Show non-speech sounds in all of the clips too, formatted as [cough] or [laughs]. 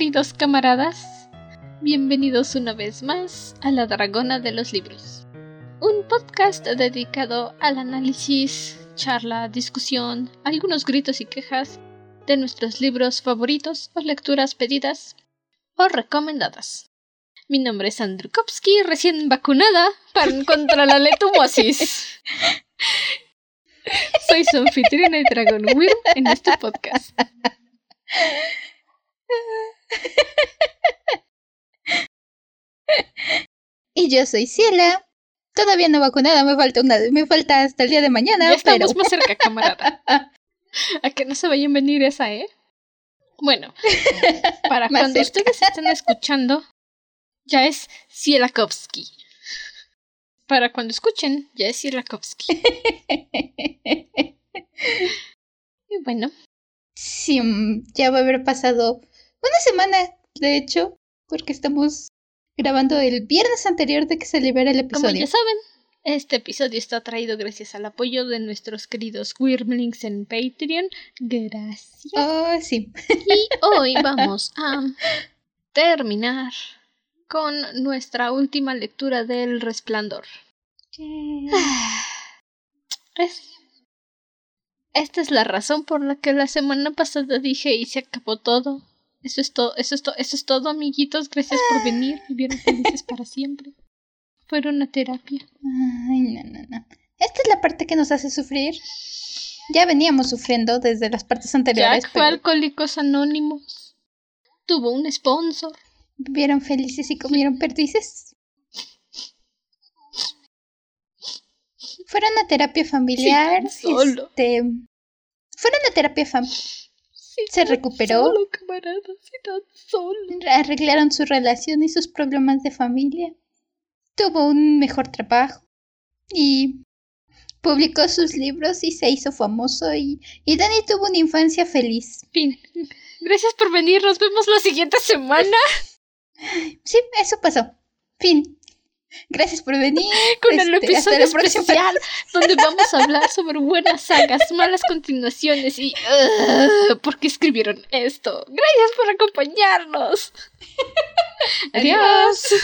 queridos camaradas. Bienvenidos una vez más a La Dragona de los Libros. Un podcast dedicado al análisis, charla, discusión, algunos gritos y quejas de nuestros libros favoritos o lecturas pedidas o recomendadas. Mi nombre es Andrukowski, recién vacunada para, [laughs] contra la letumosis. Soy su anfitriona y Dragon Wyrm en este podcast. [laughs] Y yo soy Ciela. Todavía no vacunada, me falta una, me falta hasta el día de mañana. Ya estamos pero... más cerca, camarada. [laughs] A que no se vayan a venir esa, ¿eh? Bueno, [laughs] para cuando cerca. ustedes estén escuchando, ya es Cielakovsky. Para cuando escuchen, ya es Cielakovsky. Y bueno, Sí, ya va a haber pasado una semana, de hecho, porque estamos grabando el viernes anterior de que se libera el como episodio. ya saben, este episodio está traído gracias al apoyo de nuestros queridos Wyrmlings en Patreon. Gracias. Oh, sí. Y [laughs] hoy vamos a terminar con nuestra última lectura del Resplandor. [sighs] Es- Esta es la razón por la que la semana pasada dije y se acabó todo. Eso es todo, eso es todo, eso es todo, amiguitos. Gracias por venir. [laughs] Vivieron felices para siempre. Fueron una terapia. Ay, no, no, no. Esta es la parte que nos hace sufrir. Ya veníamos sufriendo desde las partes anteriores, Jack fue pero Alcohólicos Anónimos. Tuvo un sponsor. vivieron felices y comieron perdices. Fueron a terapia familiar. solo. Este, fueron a terapia familiar. Se recuperó. Solo, solo. arreglaron su relación y sus problemas de familia. Tuvo un mejor trabajo y publicó sus libros y se hizo famoso y, y Dani tuvo una infancia feliz. Fin. Gracias por venir. Nos vemos la siguiente semana Sí, eso pasó. Fin. Gracias por venir. [laughs] con el Este, episodio próxima. especial donde vamos a hablar sobre buenas sagas, malas continuaciones y uh, por qué escribieron esto. Gracias por acompañarnos. [laughs] Adiós.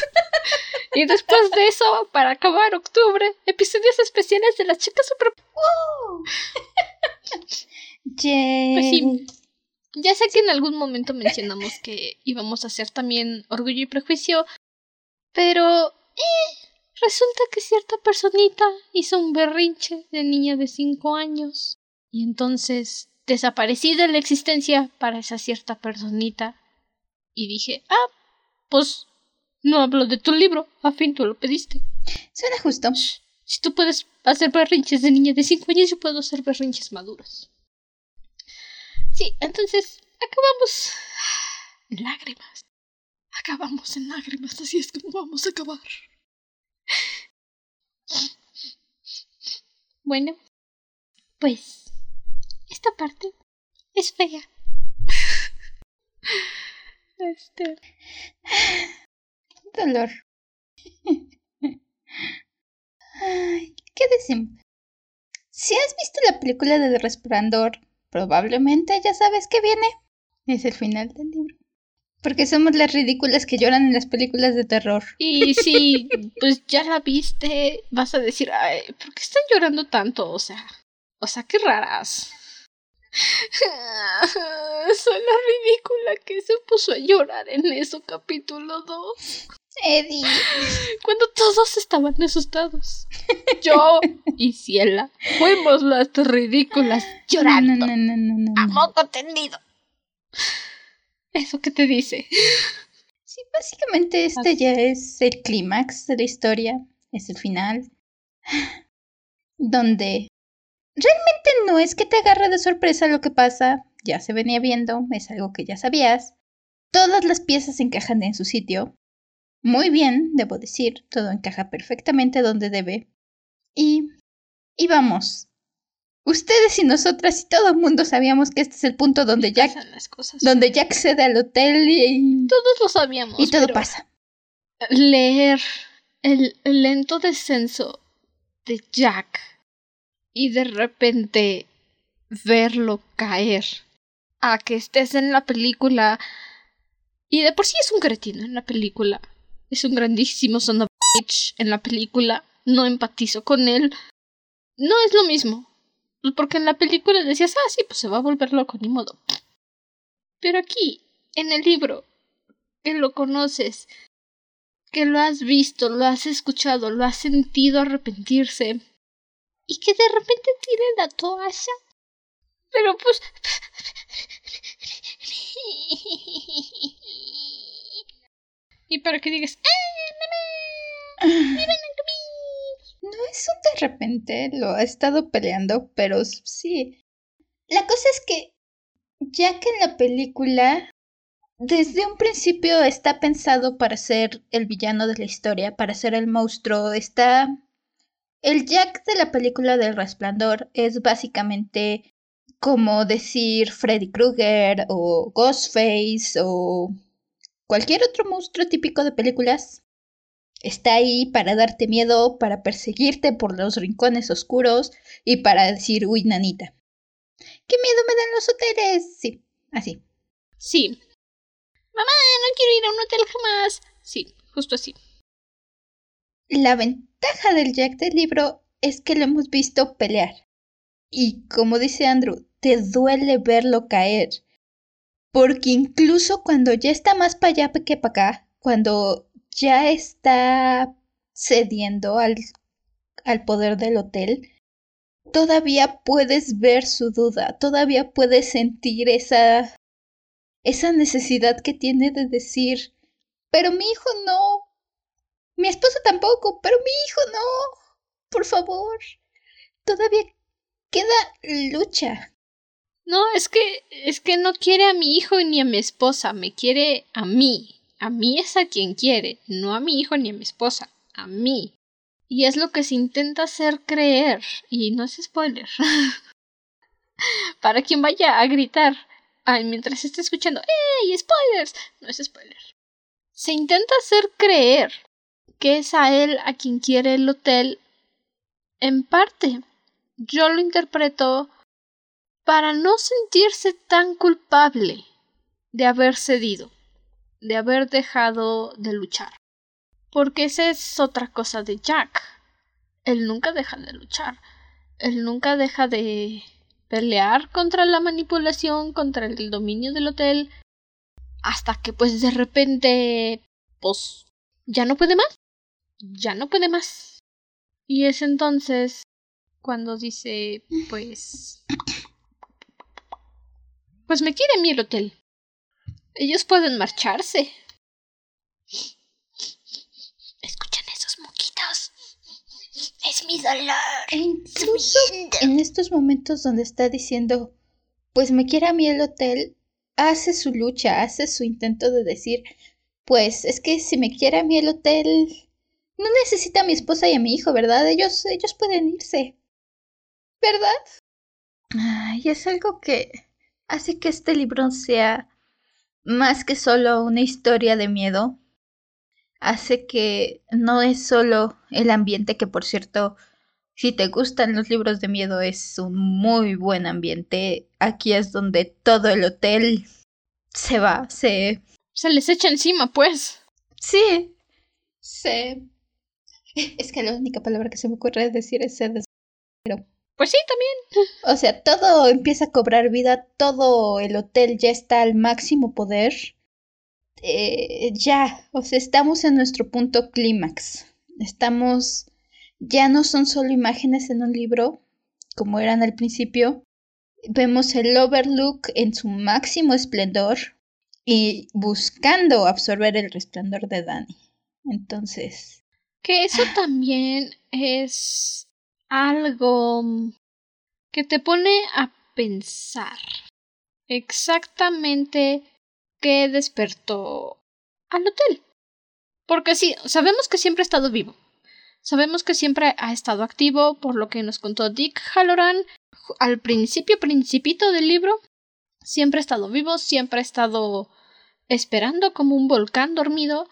y después de eso, para acabar octubre, episodios especiales de las chicas super. [laughs] Yay. Pues sí. Ya sé que en algún momento mencionamos que íbamos a hacer también Orgullo y Prejuicio, pero eh, resulta que cierta personita hizo un berrinche de niña de 5 años y entonces desaparecí de la existencia para esa cierta personita y dije, ah, pues no hablo de tu libro, a fin tú lo pediste. Suena justo. Si tú puedes hacer berrinches de niña de 5 años, yo puedo hacer berrinches maduros. Sí, entonces acabamos en lágrimas. Acabamos en lágrimas, así es como vamos a acabar. Bueno, pues esta parte es fea. Este, Dolor. Ay, ¿qué decimos? Si has visto la película de Resplandor, probablemente ya sabes que viene. Es el final del libro. Porque somos las ridículas que lloran en las películas de terror. Y si [laughs] pues ya la viste, vas a decir, ay, ¿por qué están llorando tanto? O sea, o sea, qué raras. [laughs] Soy la ridícula que se puso a llorar en eso, capítulo 2. Eddie. [laughs] Cuando todos estaban asustados. Yo y Ciela fuimos las ridículas llorando. No, no, no, no, no, A moco tendido. ¿Eso qué te dice? Sí, básicamente este ya es el clímax de la historia. Es el final. [sighs] Donde realmente no es que te agarre de sorpresa lo que pasa. Ya se venía viendo, es algo que ya sabías. Todas las piezas encajan en su sitio. Muy bien, debo decir, todo encaja perfectamente donde debe. Y... Y vamos. Ustedes y nosotras y todo el mundo sabíamos que este es el punto donde Jack, Pasan las cosas. donde Jack cede al hotel y, Todos lo sabíamos. y todo pasa. Leer el lento descenso de Jack y de repente verlo caer a que estés en la película Y de por sí es un cretino en la película. Es un grandísimo son of bitch en la película. No empatizo con él. No es lo mismo. Porque en la película decías, ah, sí, pues se va a volver loco, ni modo. Pero aquí, en el libro, que lo conoces, que lo has visto, lo has escuchado, lo has sentido arrepentirse, y que de repente tire la toalla. Pero pues... [laughs] y para que digas, ¡Ah! No es un de repente, lo ha estado peleando, pero sí. La cosa es que, ya que en la película, desde un principio está pensado para ser el villano de la historia, para ser el monstruo, está... El Jack de la película del resplandor es básicamente como decir Freddy Krueger o Ghostface o cualquier otro monstruo típico de películas Está ahí para darte miedo, para perseguirte por los rincones oscuros y para decir, uy, nanita. ¿Qué miedo me dan los hoteles? Sí, así. Sí. Mamá, no quiero ir a un hotel jamás. Sí, justo así. La ventaja del Jack del libro es que lo hemos visto pelear. Y como dice Andrew, te duele verlo caer. Porque incluso cuando ya está más para allá que para acá, cuando ya está cediendo al, al poder del hotel, todavía puedes ver su duda, todavía puedes sentir esa esa necesidad que tiene de decir, pero mi hijo no, mi esposo tampoco, pero mi hijo no, por favor, todavía queda lucha. No, es que es que no quiere a mi hijo ni a mi esposa, me quiere a mí. A mí es a quien quiere, no a mi hijo ni a mi esposa, a mí. Y es lo que se intenta hacer creer, y no es spoiler. [laughs] Para quien vaya a gritar ay, mientras esté escuchando, ¡Ey! ¡Spoilers! No es spoiler. Se intenta hacer creer que es a él a quien quiere el hotel en parte. Yo lo interpreto para no sentirse tan culpable de haber cedido de haber dejado de luchar. Porque esa es otra cosa de Jack. Él nunca deja de luchar. Él nunca deja de pelear contra la manipulación, contra el dominio del hotel, hasta que pues de repente, pues, ya no puede más. Ya no puede más. Y es entonces cuando dice, pues... Pues me quiere mí el hotel. Ellos pueden marcharse. ¿Escuchan esos moquitos? Es mi dolor. Incluso en estos momentos donde está diciendo, pues me quiere a mí el hotel, hace su lucha, hace su intento de decir, pues es que si me quiere a mí el hotel, no necesita a mi esposa y a mi hijo, ¿verdad? Ellos, ellos pueden irse. ¿Verdad? Ay, es algo que hace que este libro sea más que solo una historia de miedo, hace que no es solo el ambiente, que por cierto, si te gustan los libros de miedo es un muy buen ambiente. Aquí es donde todo el hotel se va, se... Se les echa encima, pues. Sí, se... [laughs] Es que la única palabra que se me ocurre decir es se pero pues sí, también. O sea, todo empieza a cobrar vida, todo el hotel ya está al máximo poder. Eh, ya, o sea, estamos en nuestro punto clímax. Estamos, ya no son solo imágenes en un libro, como eran al principio. Vemos el Overlook en su máximo esplendor y buscando absorber el resplandor de Dani. Entonces... Que eso también es algo que te pone a pensar exactamente qué despertó al hotel. Porque sí, sabemos que siempre ha estado vivo. Sabemos que siempre ha estado activo, por lo que nos contó Dick Halloran al principio, principito del libro. Siempre ha estado vivo, siempre ha estado esperando como un volcán dormido.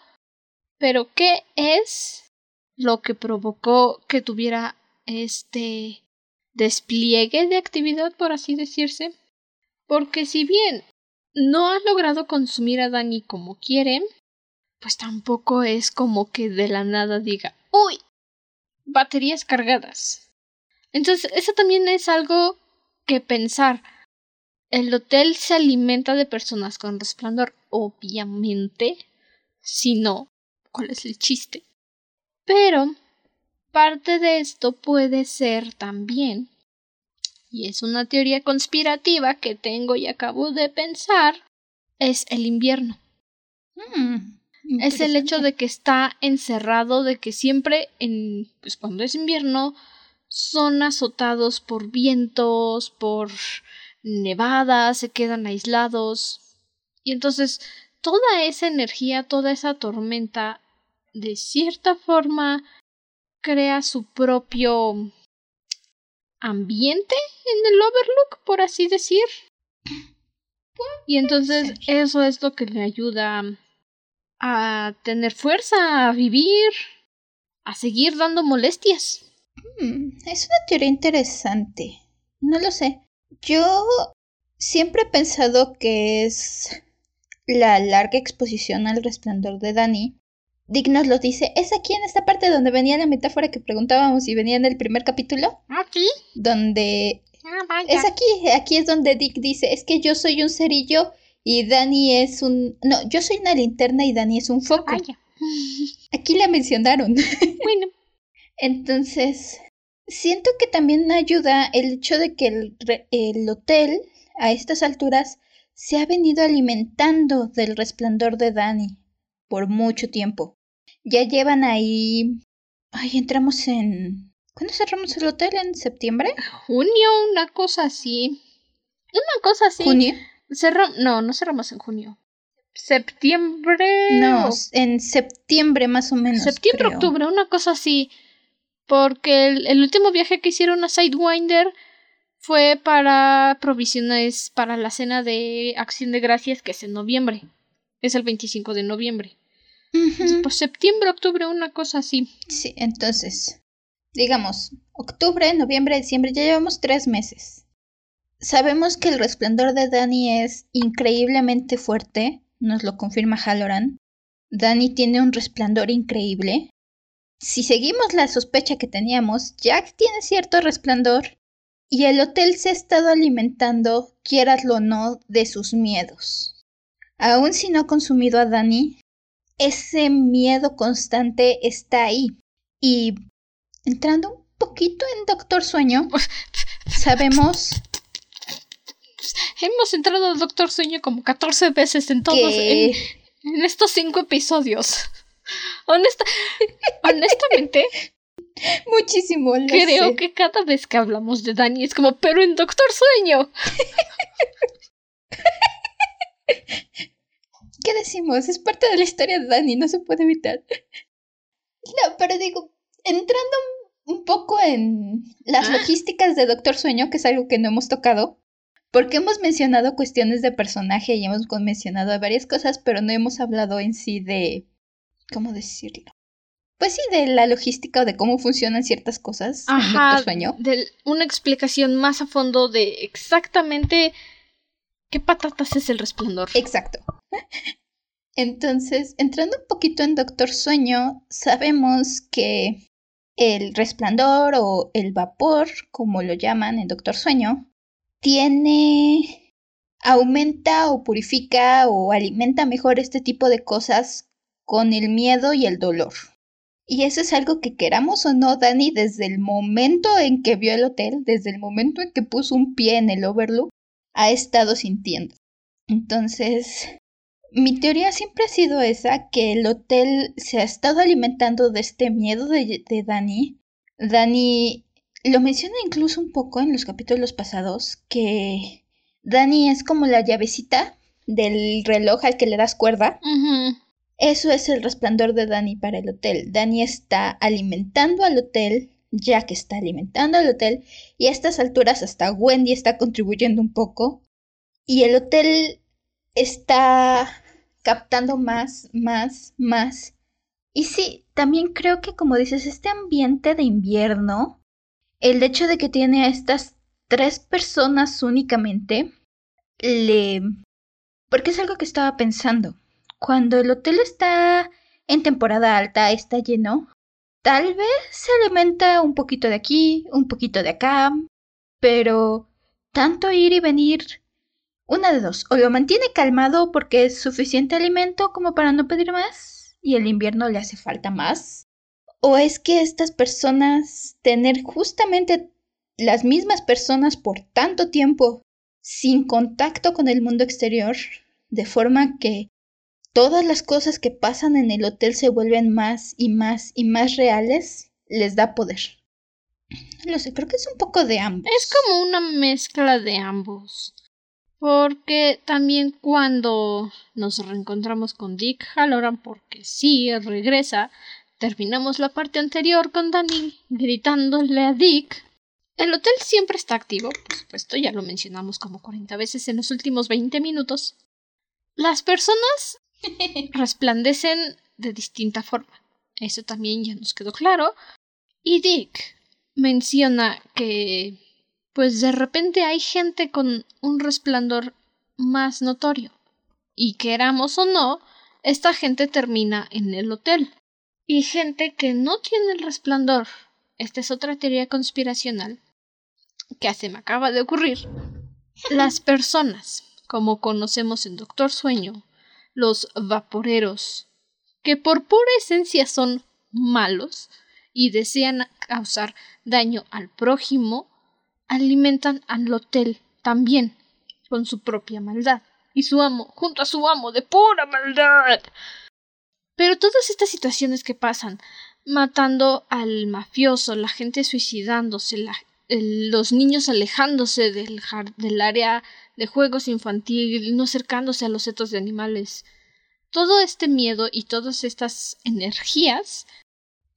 Pero ¿qué es lo que provocó que tuviera este despliegue de actividad, por así decirse. Porque si bien no ha logrado consumir a Dani como quiere, pues tampoco es como que de la nada diga, uy, baterías cargadas. Entonces, eso también es algo que pensar. El hotel se alimenta de personas con resplandor, obviamente. Si no, ¿cuál es el chiste? Pero parte de esto puede ser también, y es una teoría conspirativa que tengo y acabo de pensar, es el invierno. Mm, Es el hecho de que está encerrado, de que siempre en pues cuando es invierno son azotados por vientos, por nevadas, se quedan aislados. Y entonces toda esa energía, toda esa tormenta de cierta forma crea su propio ambiente en el Overlook, por así decir. Y entonces eso es lo que le ayuda a tener fuerza, a vivir, a seguir dando molestias. Mm, es una teoría interesante. No lo sé. Yo siempre he pensado que es la larga exposición al resplandor de Dani. Dick nos lo dice. Es aquí en esta parte donde venía la metáfora que preguntábamos si venía en el primer capítulo. ¿Ah, sí? Donde Ah, vaya. es aquí, aquí es donde Dick dice, es que yo soy un cerillo y Dani es un... No, yo soy una linterna y Dani es un foco. Vaya. [laughs] Aquí la mencionaron. [laughs] Bueno, Entonces, siento que también ayuda el hecho de que el, el hotel a estas alturas se ha venido alimentando del resplandor de Dani por mucho tiempo. Ya llevan ahí... Ay, entramos en... ¿Cuándo cerramos el hotel? ¿En septiembre? junio, una cosa así. Una cosa así. ¿Junio? No, no cerramos en junio. Septiembre. No, en septiembre más o menos. septiembre, creo. octubre, una cosa así. Porque el, el último viaje que hicieron a Sidewinder fue para provisiones para la cena de Acción de Gracias, que es en noviembre. Es el 25 de noviembre. Entonces, pues septiembre, octubre, una cosa así. Sí, entonces, digamos, octubre, noviembre, diciembre, ya llevamos tres meses. Sabemos que el resplandor de Dani es increíblemente fuerte, nos lo confirma Halloran. Dani tiene un resplandor increíble. Si seguimos la sospecha que teníamos, Jack tiene cierto resplandor y el hotel se ha estado alimentando, quieraslo o no, de sus miedos. Aun si no ha consumido a Dani, ese miedo constante está ahí. Y entrando un poquito en Doctor Sueño, [laughs] sabemos Hemos entrado al Doctor Sueño como 14 veces en todos. que En, en estos cinco episodios. Honesta, honestamente, [laughs] muchísimo creo sé. que cada vez que hablamos de Dani es como, pero en Doctor Sueño. [laughs] [laughs] ¿Qué decimos? Es parte de la historia de Dani, no se puede evitar. No, pero digo, entrando un poco en las Ah. logísticas de Doctor Sueño, que es algo que no hemos tocado, porque hemos mencionado cuestiones de personaje y hemos mencionado varias cosas, pero no hemos hablado en sí de... ¿Cómo decirlo? Pues sí, de la logística o de cómo funcionan ciertas cosas en Ajá, Doctor Sueño. de una explicación más a fondo de exactamente qué patatas es el resplandor. Exacto. Entonces, entrando un poquito en Doctor Sueño, sabemos que el resplandor o el vapor, como lo llaman en Doctor Sueño, tiene, aumenta o purifica o alimenta mejor este tipo de cosas con el miedo y el dolor. Y eso es algo que queramos o no, Dani, desde el momento en que vio el hotel, desde el momento en que puso un pie en el Overlook, ha estado sintiendo. Entonces, mi teoría siempre ha sido esa, que el hotel se ha estado alimentando de este miedo de, de Dani. Dani lo menciona incluso un poco en los capítulos pasados, que Dani es como la llavecita del reloj al que le das cuerda. Eso es el resplandor de Dani para el hotel. Dani está alimentando al hotel, Jack está alimentando al hotel, y a estas alturas hasta Wendy está contribuyendo un poco. Y el hotel está captando más, más, más. Y sí, también creo que como dices, este ambiente de invierno, el hecho de que tiene a estas tres personas únicamente, le Porque es algo que estaba pensando. Cuando el hotel está en temporada alta, está lleno, tal vez se alimenta un poquito de aquí, un poquito de acá, pero tanto ir y venir, una de dos, o lo mantiene calmado porque es suficiente alimento como para no pedir más y el invierno le hace falta más, o es que estas personas tener justamente las mismas personas por tanto tiempo sin contacto con el mundo exterior, de forma que todas las cosas que pasan en el hotel se vuelven más y más y más reales, les da poder. [clears throat] Lo sé, creo que es un poco de ambos. Es como una mezcla de ambos. Porque también cuando nos reencontramos con Dick Halloran, porque sí, regresa, terminamos la parte anterior con Danny gritándole a Dick. El hotel siempre está activo, por supuesto, ya lo mencionamos como 40 veces en los últimos 20 minutos. Las personas [laughs] resplandecen de distinta forma. Eso también ya nos quedó claro. Y Dick menciona que pues de repente hay gente con un resplandor más notorio. Y queramos o no, esta gente termina en el hotel. Y gente que no tiene el resplandor. Esta es otra teoría conspiracional que se me acaba de ocurrir. [laughs] Las personas, como conocemos en Doctor Sueño, los vaporeros, que por pura esencia son malos y desean causar daño al prójimo, alimentan al hotel también con su propia maldad y su amo junto a su amo de pura maldad. Pero todas estas situaciones que pasan, matando al mafioso, la gente suicidándose, los niños alejándose del, del área de juegos infantil, no acercándose a los setos de animales. Todo este miedo y todas estas energías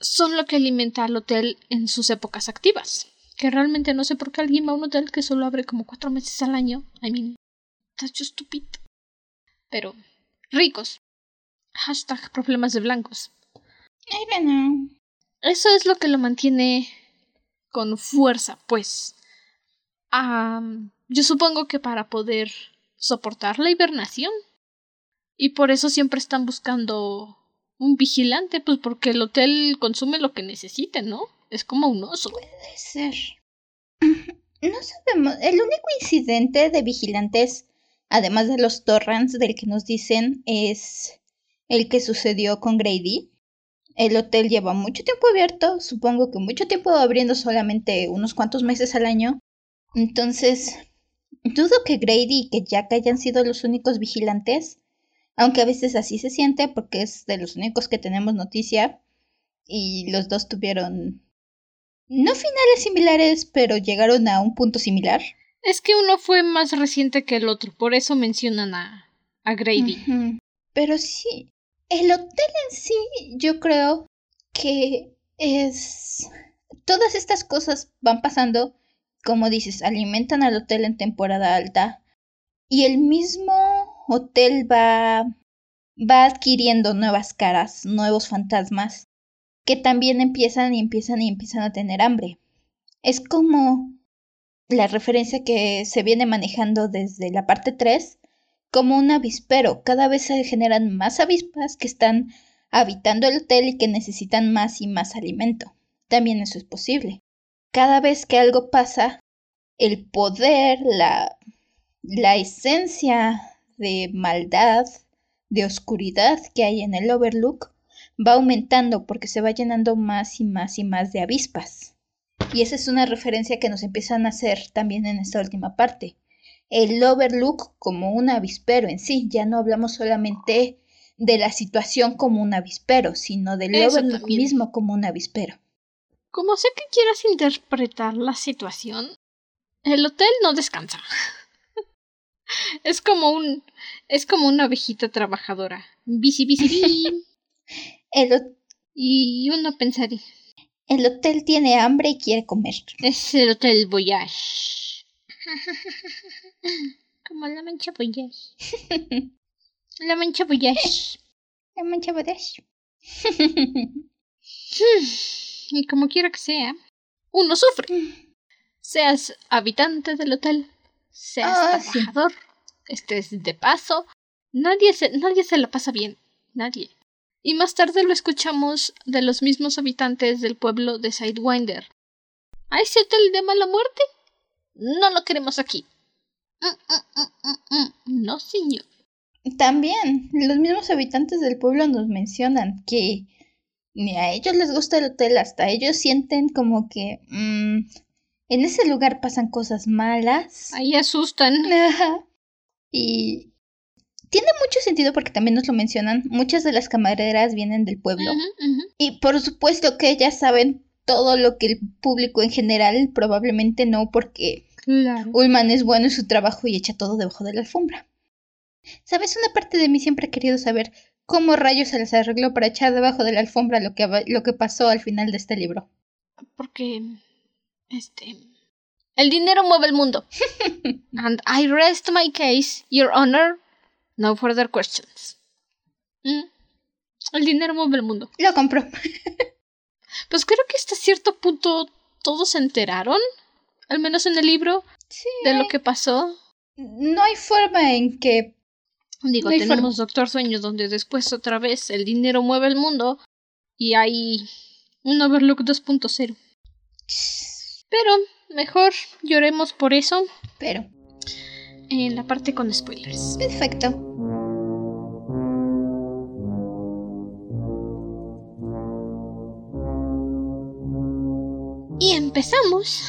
son lo que alimenta al hotel en sus épocas activas. Que realmente no sé por qué alguien va a un hotel que solo abre como cuatro meses al año. I mean, that's just stupid. Pero, ricos. Hashtag problemas de blancos. I don't know. Eso es lo que lo mantiene con fuerza, pues. yo supongo que para poder soportar la hibernación. Y por eso siempre están buscando un vigilante, pues porque el hotel consume lo que necesite, ¿no? Es como un oso. Puede ser. [clears throat] No sabemos. El único incidente de vigilantes, además de los torrents del que nos dicen, es el que sucedió con Grady. El hotel lleva mucho tiempo abierto, supongo que mucho tiempo abriendo solamente unos cuantos meses al año. Entonces, dudo que Grady y que Jack hayan sido los únicos vigilantes, aunque a veces así se siente porque es de los únicos que tenemos noticia y los dos tuvieron no finales similares, pero llegaron a un punto similar. Es que uno fue más reciente que el otro, por eso mencionan a, a Grady. Pero sí, el hotel en sí, yo creo que es... Todas estas cosas van pasando, como dices, alimentan al hotel en temporada alta. Y el mismo hotel va, va adquiriendo nuevas caras, nuevos fantasmas que también empiezan y empiezan y empiezan a tener hambre. Es como la referencia que se viene manejando desde la parte 3 como un avispero. Cada vez se generan más avispas que están habitando el hotel y que necesitan más y más alimento. También eso es posible. Cada vez que algo pasa, el poder, la, la esencia de maldad, de oscuridad que hay en el Overlook, va aumentando porque se va llenando más y más y más de avispas. Y esa es una referencia que nos empiezan a hacer también en esta última parte. El overlook como un avispero en sí, ya no hablamos solamente de la situación como un avispero, sino del overlook mismo como un avispero. Como sé que quieras interpretar la situación, el hotel no descansa. [laughs] es como un es como una abejita trabajadora. Bici, bici, [laughs] El y uno pensaría. El hotel tiene hambre y quiere comer. Es el Hotel Voyage. [laughs] [laughs] Como la mancha Voyage. [laughs] la mancha Voyage. [laughs] La mancha Voyage. y como quiera que sea, uno sufre. Seas habitante del hotel, seas ah, trabajador, estés de paso Nadie se, nadie se la pasa bien. Nadie. Y más tarde lo escuchamos de los mismos habitantes del pueblo de Sidewinder. ¿Hay el de mala muerte? No lo queremos aquí. Mm, mm, mm, no, señor. También, los mismos habitantes del pueblo nos mencionan que ni a ellos les gusta el hotel, hasta ellos sienten como que en ese lugar pasan cosas malas. Ahí asustan. [laughs] Y tiene mucho sentido porque también nos lo mencionan. Muchas de las camareras vienen del pueblo. Y por supuesto que ellas saben todo lo que el público en general probablemente no, porque Ullman es bueno en su trabajo y echa todo debajo de la alfombra. ¿Sabes? Una parte de mí siempre ha querido saber cómo rayos se les arregló para echar debajo de la alfombra lo que, lo que pasó al final de este libro. Porque. Este. El dinero mueve el mundo. [laughs] And I rest my case, Your Honor. No further questions. Mm. El dinero mueve el mundo. Lo compro. [laughs] pues creo que hasta cierto punto todos se enteraron, al menos en el libro, de lo que pasó. No hay forma en que... Digo, tenemos Doctor Sueños donde después otra vez el dinero mueve el mundo y hay un Overlook 2.0. Pero mejor lloremos por eso. Pero. En la parte con spoilers. Perfecto. Empezamos.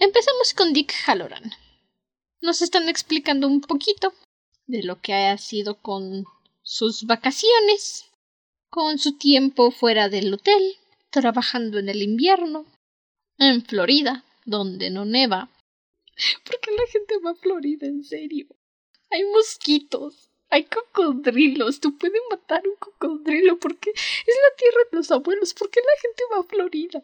empezamos con Dick Halloran. Nos están explicando un poquito de lo que ha sido con sus vacaciones, con su tiempo fuera del hotel, trabajando en el invierno, en Florida, donde no neva. ¿Por qué la gente va a Florida, en serio? Hay mosquitos, hay cocodrilos, tú puedes matar un cocodrilo porque es la tierra de los abuelos. ¿Por qué la gente va a Florida?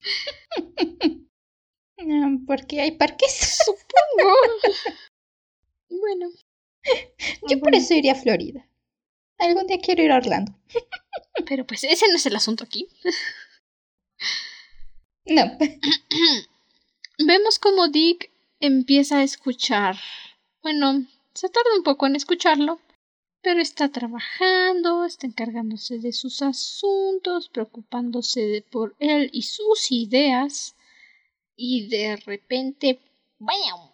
[laughs] porque hay parques. [laughs] Supongo. bueno. Yo por eso iría a Florida. Algún día quiero ir a Orlando. Pero pues ese no es el asunto aquí. No. [clears throat] Vemos como Dick empieza a escuchar. Bueno, se tarda un poco en escucharlo, pero está trabajando, está encargándose de sus asuntos, preocupándose por él y sus ideas, y de repente, ¡bam!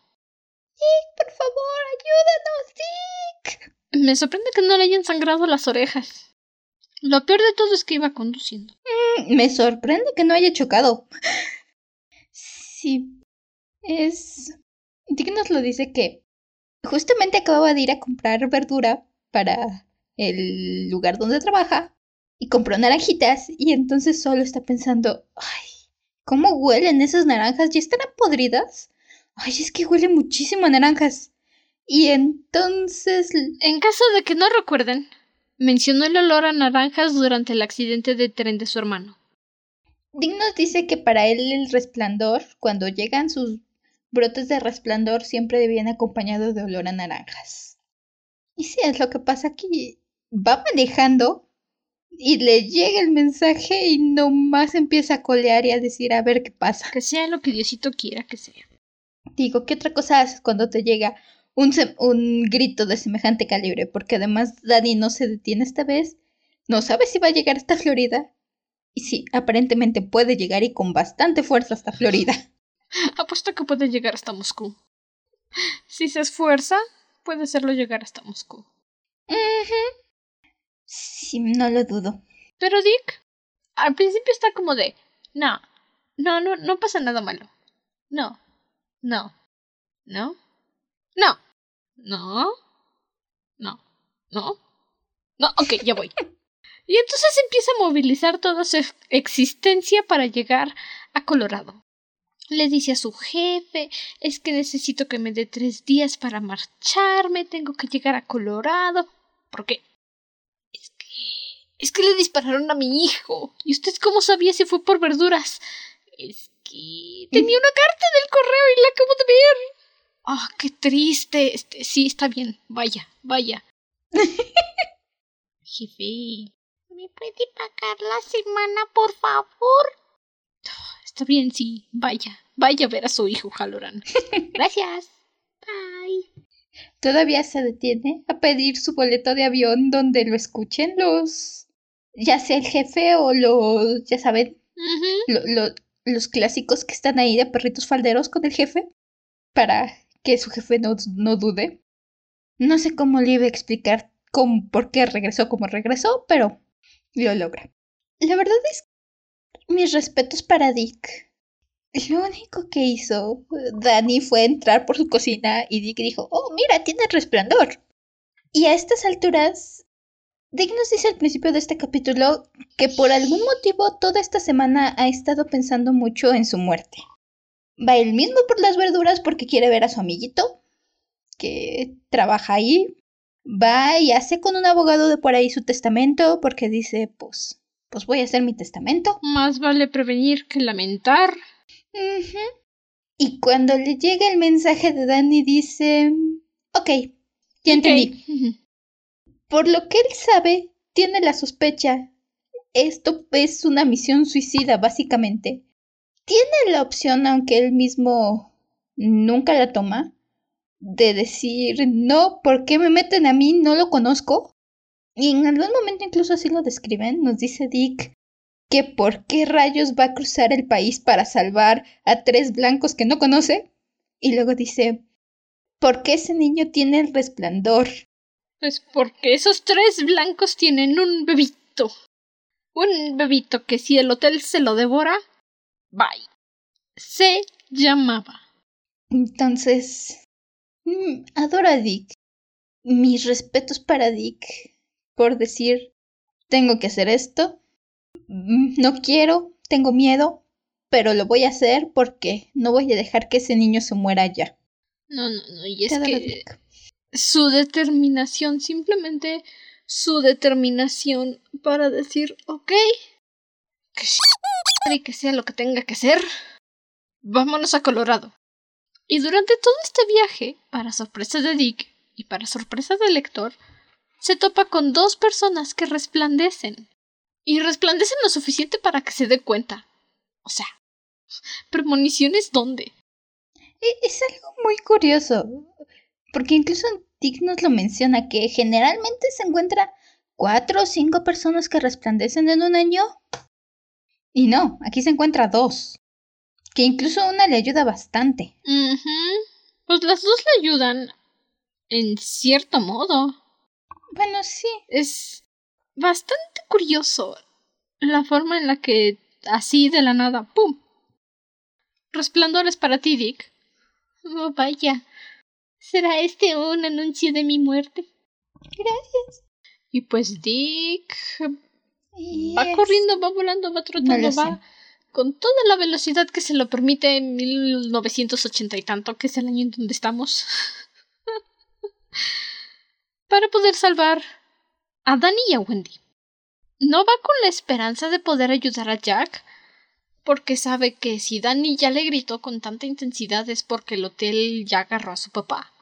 Dick, por favor, ayúdanos, Dick. Me sorprende que no le hayan sangrado las orejas. Lo peor de todo es que iba conduciendo. Mm, me sorprende que no haya chocado. Sí. Es. Dick nos lo dice que justamente acababa de ir a comprar verdura para el lugar donde trabaja y compró naranjitas y entonces solo está pensando, ay, ¿cómo huelen esas naranjas? ¿Ya están podridas? Ay, es que huele muchísimo a naranjas. Y entonces... En caso de que no recuerden, mencionó el olor a naranjas durante el accidente de tren de su hermano. Dick nos dice que para él el resplandor, cuando llegan sus brotes de resplandor, siempre vienen acompañados de olor a naranjas. Y sí, es lo que pasa aquí. Va manejando y le llega el mensaje y nomás empieza a colear y a decir a ver qué pasa. Que sea lo que Diosito quiera que sea. Digo, ¿qué otra cosa haces cuando te llega un, un grito de semejante calibre? Porque además Dani no se detiene esta vez, no sabe si va a llegar hasta Florida. Y sí, aparentemente puede llegar y con bastante fuerza hasta Florida. Apuesto que puede llegar hasta Moscú. Si se esfuerza, puede hacerlo llegar hasta Moscú. Sí, no lo dudo. Pero Dick, al principio está como de, no, no, no, no pasa nada malo. No, no, no, no, no, no, no, no, ok, ya voy. Y entonces empieza a movilizar toda su existencia para llegar a Colorado. Le dice a su jefe, es que necesito que me dé tres días para marcharme, tengo que llegar a Colorado. ¿Por qué? Es que... Es que le dispararon a mi hijo. ¿Y usted cómo sabía si fue por verduras? Es que... Tenía una carta del correo y la acabo de ver. Ah, qué triste. Este, sí, está bien. Vaya, vaya. [laughs] Jefe. ¿Me puede pagar la semana, por favor? Está bien, sí, vaya, vaya a ver a su hijo Halloran. [laughs] Gracias. Bye. Todavía se detiene a pedir su boleto de avión donde lo escuchen los. ya sea el jefe o los. ya saben, Ujú. lo- lo- los clásicos que están ahí de perritos falderos con el jefe. Para que su jefe no, no dude. No sé cómo le iba a explicar cómo, por qué regresó como regresó, pero lo logra. La verdad es mis respetos para Dick. Lo único que hizo Dani fue entrar por su cocina y Dick dijo, oh, mira, tiene resplandor. Y a estas alturas, Dick nos dice al principio de este capítulo que por algún motivo toda esta semana ha estado pensando mucho en su muerte. Va él mismo por las verduras porque quiere ver a su amiguito, que trabaja ahí. Va y hace con un abogado de por ahí su testamento porque dice, pues, pues voy a hacer mi testamento. Más vale prevenir que lamentar. Y cuando le llega el mensaje de Danny dice, ok, ya entendí. Por lo que él sabe, tiene la sospecha. Esto es una misión suicida, básicamente. Tiene la opción, aunque él mismo nunca la toma, de decir, no, ¿por qué me meten a mí? No lo conozco. Y en algún momento incluso así lo describen. Nos dice Dick que por qué rayos va a cruzar el país para salvar a tres blancos que no conoce. Y luego dice, ¿por qué ese niño tiene el resplandor? Pues porque esos tres blancos tienen un bebito. Un bebito que si el hotel se lo devora, bye. Se llamaba. Entonces, mm, adoro a Dick. Mis respetos para Dick por decir, tengo que hacer esto. Mm, No quiero, tengo miedo, pero lo voy a hacer porque no voy a dejar que ese niño se muera ya. No, no, no. Y es que su determinación, simplemente su determinación para decir, ok, que sh- y que sea lo que tenga que ser, vámonos a Colorado. Y durante todo este viaje, para sorpresa de Dick y para sorpresa del lector, se topa con dos personas que resplandecen. Y resplandecen lo suficiente para que se dé cuenta. O sea, premoniciones dónde? E- Es algo muy curioso, porque incluso Dick nos lo menciona, que generalmente se encuentra cuatro o cinco personas que resplandecen en un año. Y no, aquí se encuentra dos, que incluso una le ayuda bastante. Pues las dos le ayudan en cierto modo. Bueno, sí. Es bastante curioso la forma en la que así de la nada, ¡pum! Resplandores para ti, Dick. Oh, vaya. ¿Será este un anuncio de mi muerte? Y pues Dick va corriendo, va volando, va trotando, va con toda la velocidad que se lo permite en 1980 y tanto, que es el año en donde estamos. [laughs] para poder salvar a Danny y a Wendy. No va con la esperanza de poder ayudar a Jack, porque sabe que si Danny ya le gritó con tanta intensidad es porque el hotel ya agarró a su papá.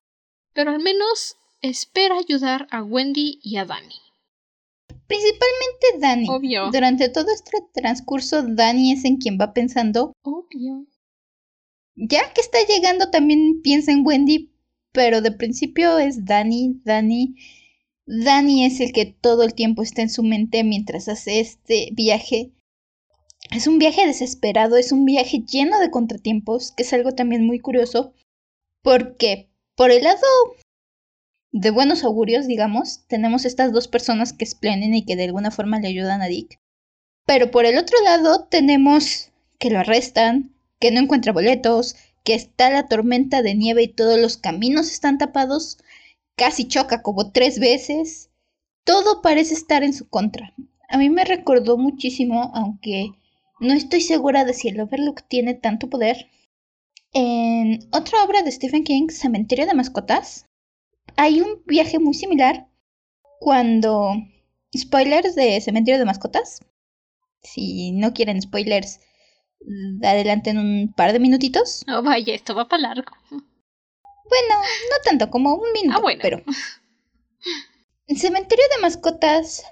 Pero al menos espera ayudar a Wendy y a Danny. Principalmente Dani. Obvio. Durante todo este transcurso, Dani es en quien va pensando. Obvio. Ya que está llegando, también piensa en Wendy, pero de principio es Dani, Dani. Dani es el que todo el tiempo está en su mente mientras hace este viaje. Es un viaje desesperado, es un viaje lleno de contratiempos, que es algo también muy curioso, porque por el lado de buenos augurios, digamos, tenemos estas dos personas que esplenden y que de alguna forma le ayudan a Dick. Pero por el otro lado tenemos que lo arrestan, que no encuentra boletos, que está la tormenta de nieve y todos los caminos están tapados, casi choca como tres veces. Todo parece estar en su contra. A mí me recordó muchísimo, aunque no estoy segura de si el Overlook tiene tanto poder. En otra obra de Stephen King, Cementerio de Mascotas, hay un viaje muy similar cuando... Spoilers de Cementerio de Mascotas. Si no quieren spoilers, adelante en un par de minutitos. Oh, vaya, esto va para largo. Bueno, no tanto como un minuto, Ah, bueno. pero... En Cementerio de Mascotas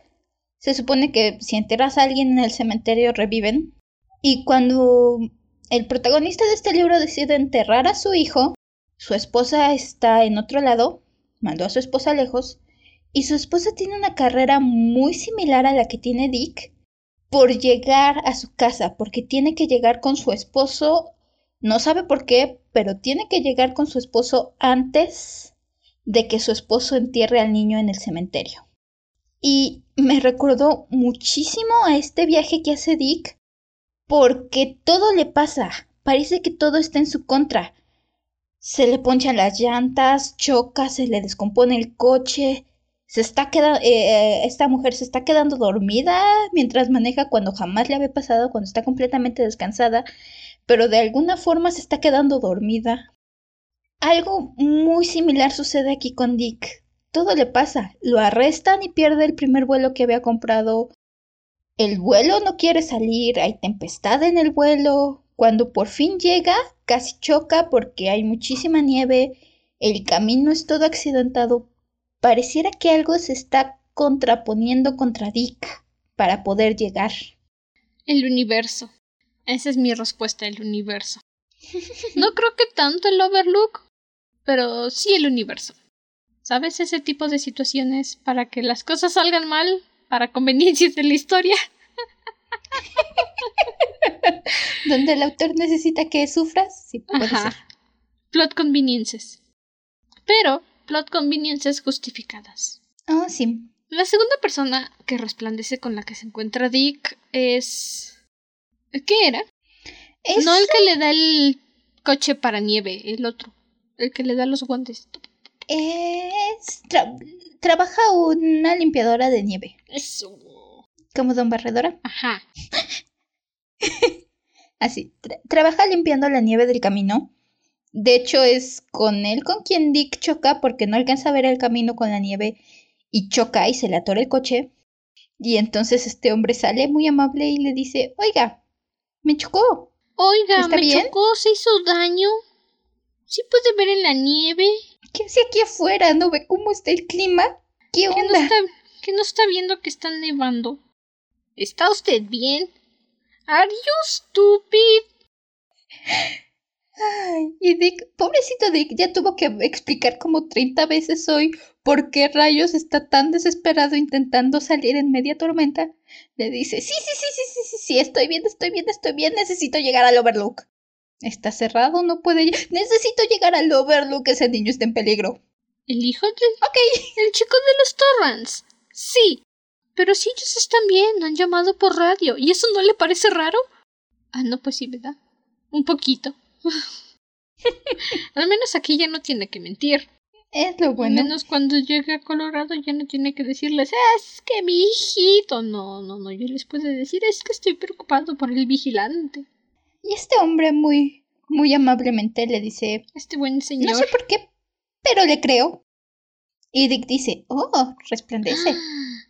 se supone que si enterras a alguien en el cementerio reviven. Y cuando El protagonista de este libro decide enterrar a su hijo, su esposa está en otro lado, mandó a su esposa lejos, y su esposa tiene una carrera muy similar a la que tiene Dick por llegar a su casa, porque tiene que llegar con su esposo, no sabe por qué, pero tiene que llegar con su esposo antes de que su esposo entierre al niño en el cementerio. Y me recordó muchísimo a este viaje que hace Dick porque todo le pasa, parece que todo está en su contra. Se le ponchan las llantas, choca, se le descompone el coche, se está quedando, eh, eh, esta mujer se está quedando dormida mientras maneja cuando jamás le había pasado, cuando está completamente descansada, pero de alguna forma se está quedando dormida. Algo muy similar sucede aquí con Dick. Todo le pasa, lo arrestan y pierde el primer vuelo que había comprado, el vuelo no quiere salir, hay tempestad en el vuelo. Cuando por fin llega, casi choca porque hay muchísima nieve, el camino es todo accidentado. Pareciera que algo se está contraponiendo contra Dick para poder llegar. El universo. Esa es mi respuesta, el universo. No creo que tanto el Overlook, pero sí el universo. ¿Sabes ese tipo de situaciones para que las cosas salgan mal? para conveniencias de la historia. [laughs] Donde el autor necesita que sufras, sí puede ser. Plot conveniences. Pero plot conveniences justificadas. Ah, sí. La segunda persona que resplandece con la que se encuentra Dick es. ¿Qué era? No el que le da el coche para nieve, el otro. El que le da los guantes. Es trabaja una limpiadora de nieve. Eso. ¿Como Don Barredora? Ajá. [laughs] Así, trabaja limpiando la nieve del camino. De hecho, es con él con quien Dick choca porque no alcanza a ver el camino con la nieve y choca y se le atora el coche. Y entonces este hombre sale muy amable y le dice, oiga, me chocó. Oiga, me chocó, se hizo daño. ¿Sí puede ver en la nieve? ¿Qué hace aquí afuera? ¿No ve cómo está el clima? ¿Qué onda? ¿Que no está, viendo que está nevando? ¿Está usted bien? ¿Are you stupid? [laughs] Ay, y Dick, pobrecito Dick, ya tuvo que explicar como 30 veces hoy por qué rayos está tan desesperado intentando salir en media tormenta. Le dice, sí, sí, sí, sí, sí, sí, sí, estoy bien, estoy bien, estoy bien, necesito llegar al Overlook. Está cerrado, no puede. Necesito llegar al Overlook, ese niño está en peligro. ¿El hijo de...? Ok. El chico de los Torrance. Sí. Pero si ellos están bien, han llamado por radio. ¿Y eso no le parece raro? Ah, no, pues sí, ¿verdad? Un poquito. [laughs] Al menos aquí ya no tiene que mentir. Es lo bueno. Al menos cuando llegue a Colorado ya no tiene que decirles, es que mi hijito. No, no, no, yo les puedo decir, es que estoy preocupado por el vigilante. Y este hombre muy, muy amablemente le dice... Este buen señor. No sé por qué, pero le creo. Y Dick dice, oh, resplandece.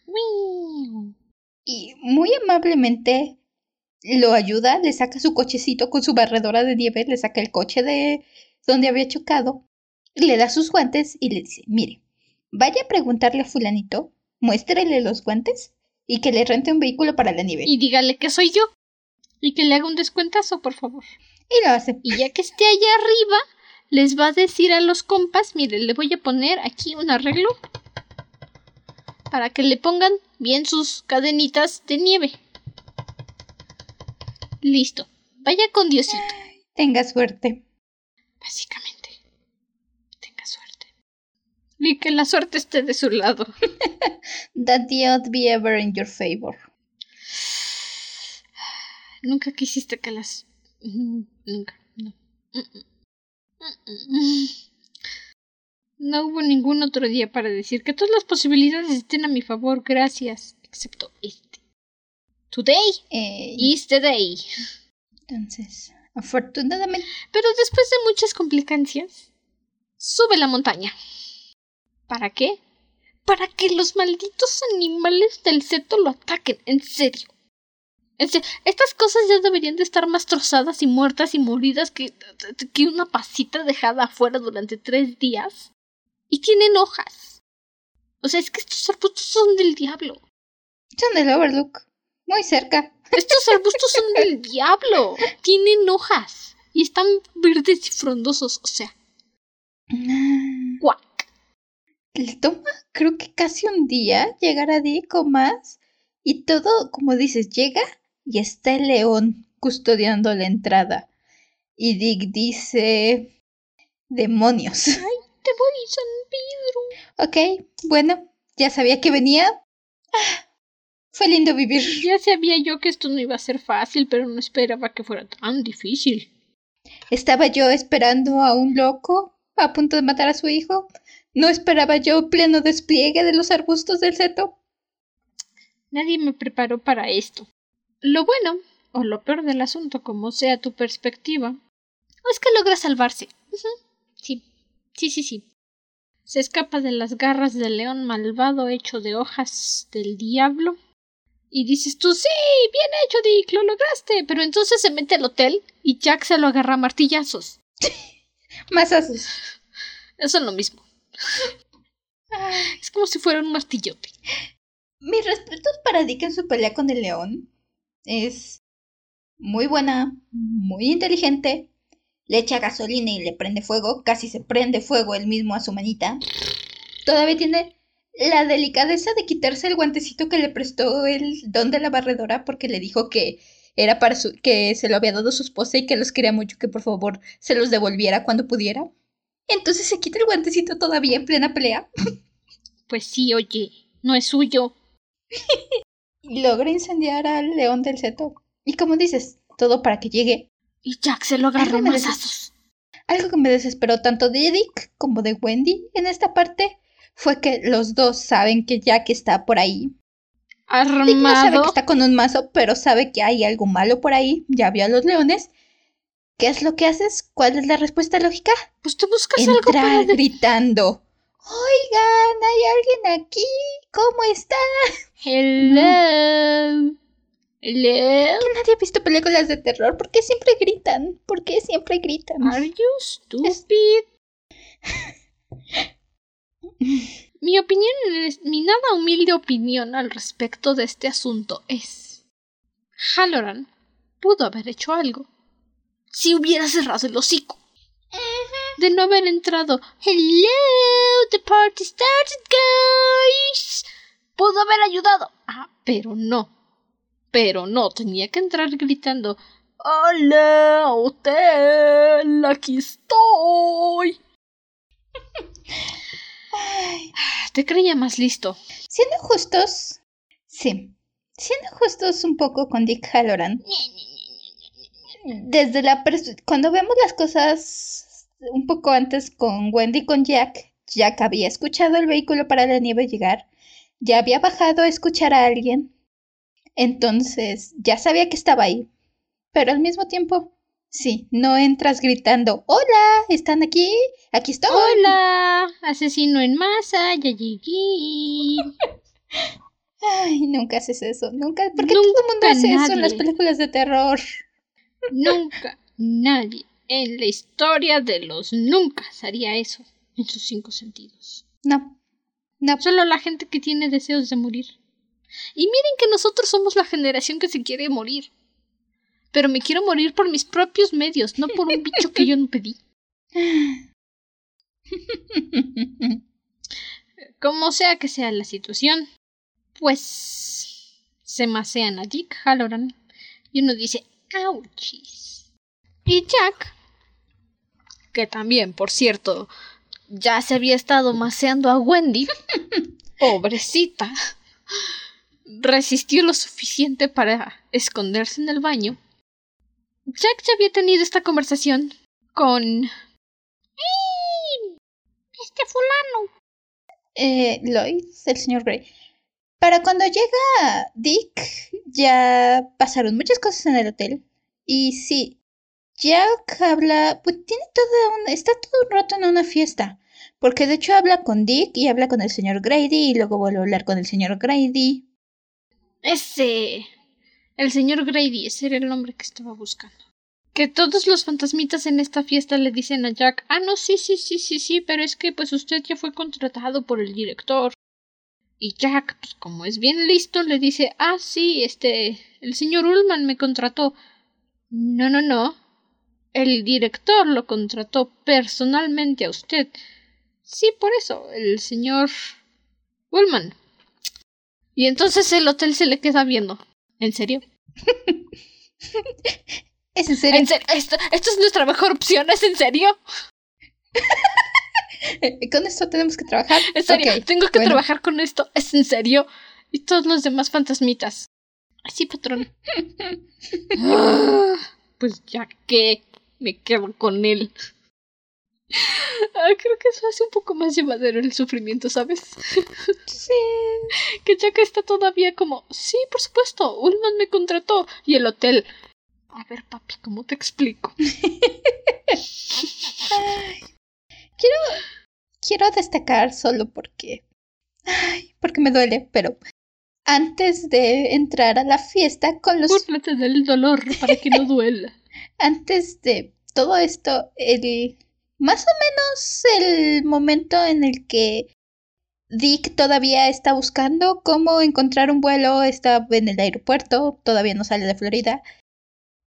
[gasps] y muy amablemente lo ayuda, le saca su cochecito con su barredora de nieve, le saca el coche de donde había chocado, le da sus guantes y le dice, mire, vaya a preguntarle a fulanito, muéstrele los guantes y que le rente un vehículo para la nieve. Y dígale que soy yo. Y que le haga un descuentazo, por favor. Y lo hace. Y ya que esté allá arriba, les va a decir a los compas, mire, le voy a poner aquí un arreglo para que le pongan bien sus cadenitas de nieve. Listo. Vaya con Diosito. Tenga suerte. Básicamente. Tenga suerte. Y que la suerte esté de su lado. [laughs] [laughs] That the odds be ever in your favor. Nunca quisiste que las... Nunca, no. No hubo ningún otro día para decir que todas las posibilidades estén a mi favor, gracias, excepto este. Today eh, is the day. Entonces, afortunadamente. Pero después de muchas complicancias, sube la montaña. ¿Para qué? Para que los malditos animales del seto lo ataquen, en serio. Estas cosas ya deberían de estar más trozadas y muertas y moridas que, que una pasita dejada afuera durante tres días. Y tienen hojas. O sea, es que estos arbustos son del diablo. Son del Overlook. Muy cerca. Estos arbustos son del [laughs] diablo. Tienen hojas y están verdes y frondosos, o sea. Guac. Le toma, creo que casi un día llegar a Dick o más. Y todo, como dices, llega y está el león custodiando la entrada. Y Dick dice... Demonios. Ay, te voy, San Pedro. Ok, bueno, ya sabía que venía. Ah, fue lindo vivir. Ya sabía yo que esto no iba a ser fácil, pero no esperaba que fuera tan difícil. Estaba yo esperando a un loco a punto de matar a su hijo. No esperaba yo pleno despliegue de los arbustos del seto. Nadie me preparó para esto. Lo bueno, o lo peor del asunto, como sea tu perspectiva, es que logra salvarse. Sí, sí, sí, sí. Se escapa de las garras del león malvado hecho de hojas del diablo. Y dices tú, sí, bien hecho, Dick, lo lograste. Pero entonces se mete al hotel y Jack se lo agarra a martillazos. [laughs] Masazos. Eso es lo mismo. es como si fuera un martillote. Mis respetos para Dick en su pelea con el león. Es muy buena, muy inteligente, le echa gasolina y le prende fuego, casi se prende fuego él mismo a su manita. Todavía tiene la delicadeza de quitarse el guantecito que le prestó el don de la barredora porque le dijo que era para su que se lo había dado su esposa y que los quería mucho que por favor se los devolviera cuando pudiera. Entonces se quita el guantecito todavía en plena pelea. [laughs] Pues sí, oye, no es suyo. [laughs] y logra incendiar al león del seto. Y como dices, todo para que llegue. Y Jack se lo agarró masazos. Algo que me desesperó tanto de Dick como de Wendy en esta parte fue que los dos saben que Jack está por ahí. Armado. Dick no sabe que está con un mazo, pero sabe que hay algo malo por ahí. Ya vio a los leones. ¿Qué es lo que haces? ¿Cuál es la respuesta lógica? Pues te buscas algo para... gritando. Oigan, hay alguien aquí. ¿Cómo está? Hello. Hello. Que nadie ha visto películas de terror. ¿Por qué siempre gritan? ¿Por qué siempre gritan? Are you stupid? Mi opinión, mi nada humilde opinión al respecto de este asunto es: Halloran pudo haber hecho algo. Si hubiera cerrado el hocico. De no haber entrado. Hello, the party started, guys. Pudo haber ayudado. Ah, pero no pero no, tenía que entrar gritando ¡Hola, hotel! ¡Aquí estoy! [laughs] Te creía más listo. Siendo justos, sí. Siendo justos un poco con Dick Halloran. Desde la cuando vemos las cosas un poco antes con Wendy y con Jack, Jack había escuchado el vehículo para la nieve llegar, ya había bajado a escuchar a alguien, entonces, ya sabía que estaba ahí. Pero al mismo tiempo, sí, no entras gritando, hola, ¿están aquí? Aquí estoy. Hola, asesino en masa, ya llegué. Ay, nunca haces eso, nunca. ¿Por qué todo el mundo hace eso en las películas de terror? Nunca, nadie en la historia de los nunca haría eso en sus cinco sentidos. No, no. Solo la gente que tiene deseos de morir. Y miren que nosotros somos la generación que se quiere morir. Pero me quiero morir por mis propios medios, no por un bicho que yo no pedí. [laughs] Como sea que sea la situación, pues se macean a Dick Halloran y uno dice, ¡ouchis! Y Jack, que también, por cierto, ya se había estado maceando a Wendy, [laughs] pobrecita, resistió lo suficiente para esconderse en el baño, Jack ya había tenido esta conversación con... Este fulano. Eh, Lloyd, el señor Gray. Para cuando llega Dick, ya pasaron muchas cosas en el hotel. Y sí, Jack habla, pues tiene toda una, está todo un rato en una fiesta. Porque de hecho habla con Dick y habla con el señor Grady y luego vuelve a hablar con el señor Grady. Ese. El señor Grady, ese era el nombre que estaba buscando. Que todos los fantasmitas en esta fiesta le dicen a Jack, ah, no, sí, sí, sí, sí, sí, pero es que pues usted ya fue contratado por el director. Y Jack, pues como es bien listo, le dice, ah, sí, este, el señor Ullman me contrató. No, no, no. El director lo contrató personalmente a usted. Sí, por eso, el señor Ullman. Y entonces el hotel se le queda viendo. ¿En serio? [laughs] ¿Es en serio? ¿En serio? ¿Esto, esto es nuestra mejor opción, ¿es en serio? [laughs] con esto tenemos que trabajar. En serio, tengo que bueno. trabajar con esto, ¿es en serio? Y todos los demás fantasmitas. Sí, patrón. [laughs] Ah, pues ya que me quedo con él. Ah, creo que eso hace un poco más llevadero el sufrimiento, ¿sabes? Sí. [laughs] Que Jack está todavía como, sí, por supuesto, Ullman me contrató. Y el hotel. A ver, papi, ¿cómo te explico? [laughs] Quiero destacar solo porque. Ay, porque me duele, pero. Antes de entrar a la fiesta con los. Búrlate del dolor para que no duela. [laughs] Antes de todo esto, el. Más o menos el momento en el que Dick todavía está buscando cómo encontrar un vuelo, está en el aeropuerto, todavía no sale de Florida.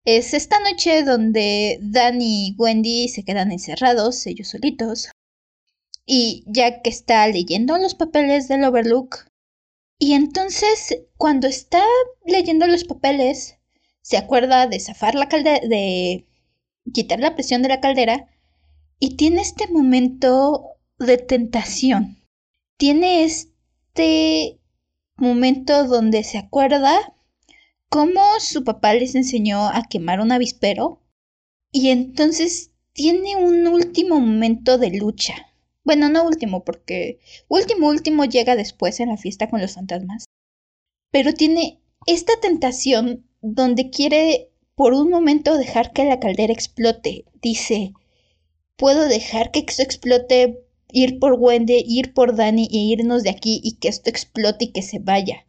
Es esta noche donde Dan y Wendy se quedan encerrados, ellos solitos. Y Jack está leyendo los papeles del Overlook. Y entonces, cuando está leyendo los papeles, se acuerda de zafar la caldera, de quitar la presión de la caldera. Y tiene este momento de tentación. Tiene este momento donde se acuerda cómo su papá les enseñó a quemar un avispero. Y entonces tiene un último momento de lucha. Bueno, no último, porque último, último llega después en la fiesta con los fantasmas. Pero tiene esta tentación donde quiere por un momento dejar que la caldera explote. Dice, puedo dejar que esto explote, ir por Wendy, ir por Danny e irnos de aquí y que esto explote y que se vaya.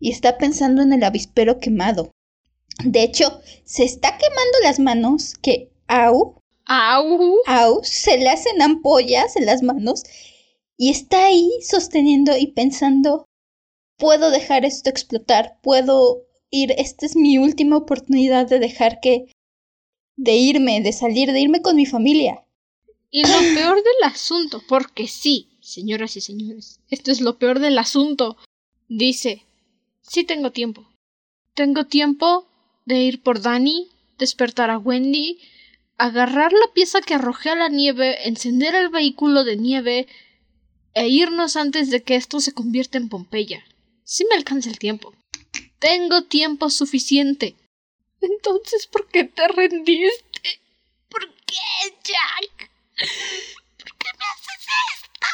Y está pensando en el avispero quemado. De hecho, se está quemando las manos que, au, ¡Au! au, se le hacen ampollas en las manos y está ahí sosteniendo y pensando, puedo dejar esto explotar, puedo ir, esta es mi última oportunidad de dejar que, de irme, de salir, de irme con mi familia. Y lo [clears throat] peor del asunto, porque sí, señoras y señores, esto es lo peor del asunto. Dice, sí tengo tiempo. Tengo tiempo de ir por Dani, despertar a Wendy, agarrar la pieza que arrojé a la nieve, encender el vehículo de nieve e irnos antes de que esto se convierta en Pompeya. Sí me alcanza el tiempo. Tengo tiempo suficiente. [laughs] Entonces, ¿por qué te rendiste? ¿Por qué, Jack? ¿Por qué me haces esto?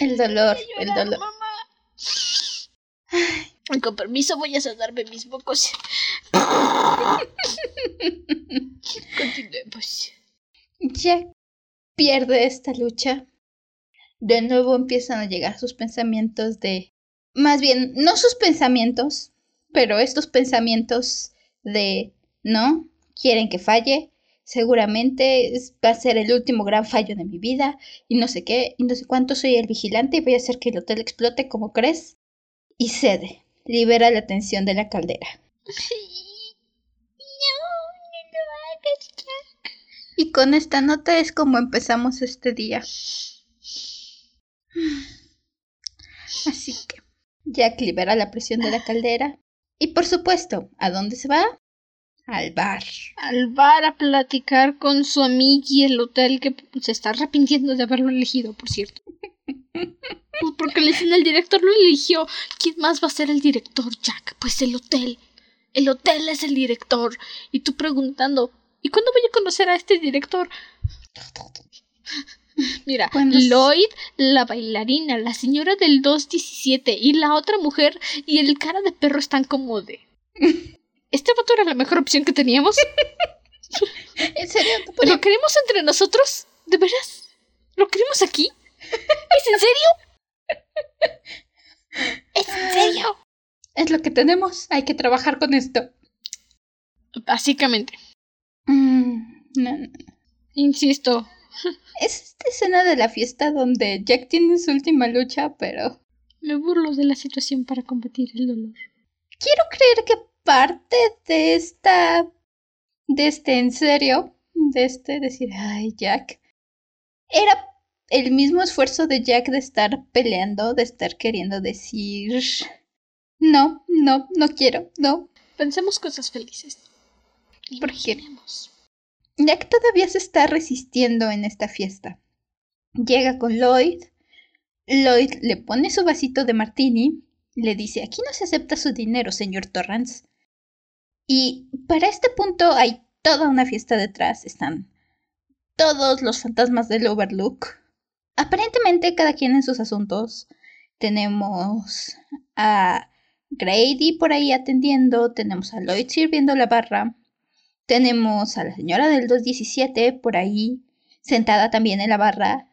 El dolor, el dolor. mamá. Con permiso voy a sanarme mis mocos. Continuemos. Jack pierde esta lucha. De nuevo empiezan a llegar sus pensamientos de... Más bien, no sus pensamientos, pero estos pensamientos de... No, quieren que falle. Seguramente va a ser el último gran fallo de mi vida. Y no sé qué, y no sé cuánto soy el vigilante y voy a hacer que el hotel explote como crees. Y cede. Libera la tensión de la caldera. Y con esta nota es como empezamos este día. Así que Jack libera la presión de la caldera. Y por supuesto, ¿a dónde se va? Al bar. Al bar a platicar con su amiga y el hotel que se está arrepintiendo de haberlo elegido, por cierto. [laughs] Pues porque le dicen el director lo eligió. ¿Quién más va a ser el director, Jack? Pues el hotel. El hotel es el director. Y tú preguntando, ¿y cuándo voy a conocer a este director? [laughs] Mira, Cuando Lloyd, la bailarina, la señora del 217 y la otra mujer y el cara de perro están como de... ¿Este vato era la mejor opción que teníamos? ¿En serio? ¿No podía- ¿Lo queremos entre nosotros? ¿De veras? ¿Lo queremos aquí? ¿Es en serio? ¿Es en serio? Es lo que tenemos. Hay que trabajar con esto. Básicamente. Mm, no, no. Insisto, Es esta escena de la fiesta donde Jack tiene su última lucha, pero Me burlo de la situación para combatir el dolor. quiero creer que parte de esta, de este en serio, de este decir, ay, Jack, era el mismo esfuerzo de Jack de estar peleando, de estar queriendo decir, no, no, no quiero, no. Pensemos cosas felices. ¿Por qué? Imaginemos. Jack todavía se está resistiendo en esta fiesta. Llega con Lloyd. Lloyd le pone su vasito de martini. Le dice, aquí no se acepta su dinero, señor Torrance. Y para este punto hay toda una fiesta detrás. Están todos los fantasmas del Overlook. Aparentemente cada quien en sus asuntos. Tenemos a Grady por ahí atendiendo. Tenemos a Lloyd sirviendo la barra. Tenemos a la señora del 217 por ahí, sentada también en la barra,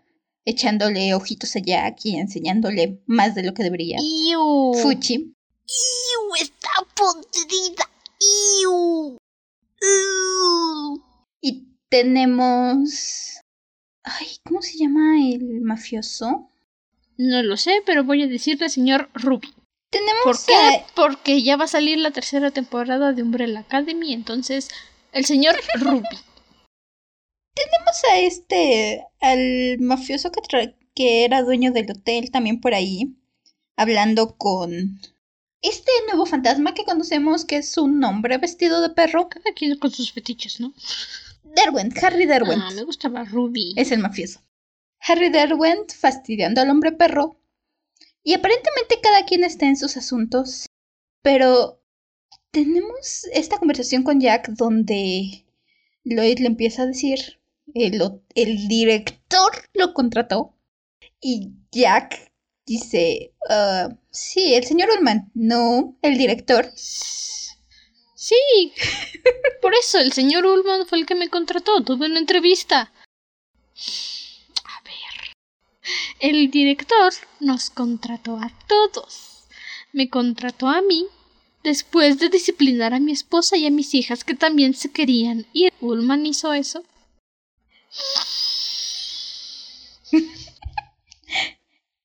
echándole ojitos a Jack y enseñándole más de lo que debería. ¡Iu! Fuchi. ¡Iu! ¡Está podrida! ¡Iu! ¡Iu! Y tenemos... Ay, ¿cómo se llama el mafioso? No lo sé, pero voy a decirle señor Ruby. Tenemos ¿Por a- qué? Porque ya va a salir la tercera temporada de Umbrella Academy, entonces el señor Ruby. tenemos a este, al mafioso que era dueño del hotel también por ahí, hablando con este nuevo fantasma que conocemos que es un hombre vestido de perro. Cada quien con sus fetiches, ¿no? Derwent, Harry Derwent. Ah, me gustaba Ruby. Es el mafioso. Harry Derwent fastidiando al hombre perro. Y aparentemente cada quien está en sus asuntos. Pero tenemos esta conversación con Jack donde Lloyd le empieza a decir, el, director lo contrató. Y Jack dice, "Ah, sí, el señor Ullman, no, el director. Sí, por eso el señor Ullman fue el que me contrató. Tuve una entrevista. A ver. El director nos contrató a todos. Me contrató a mí después de disciplinar a mi esposa y a mis hijas que también se querían ir. Ullman hizo eso.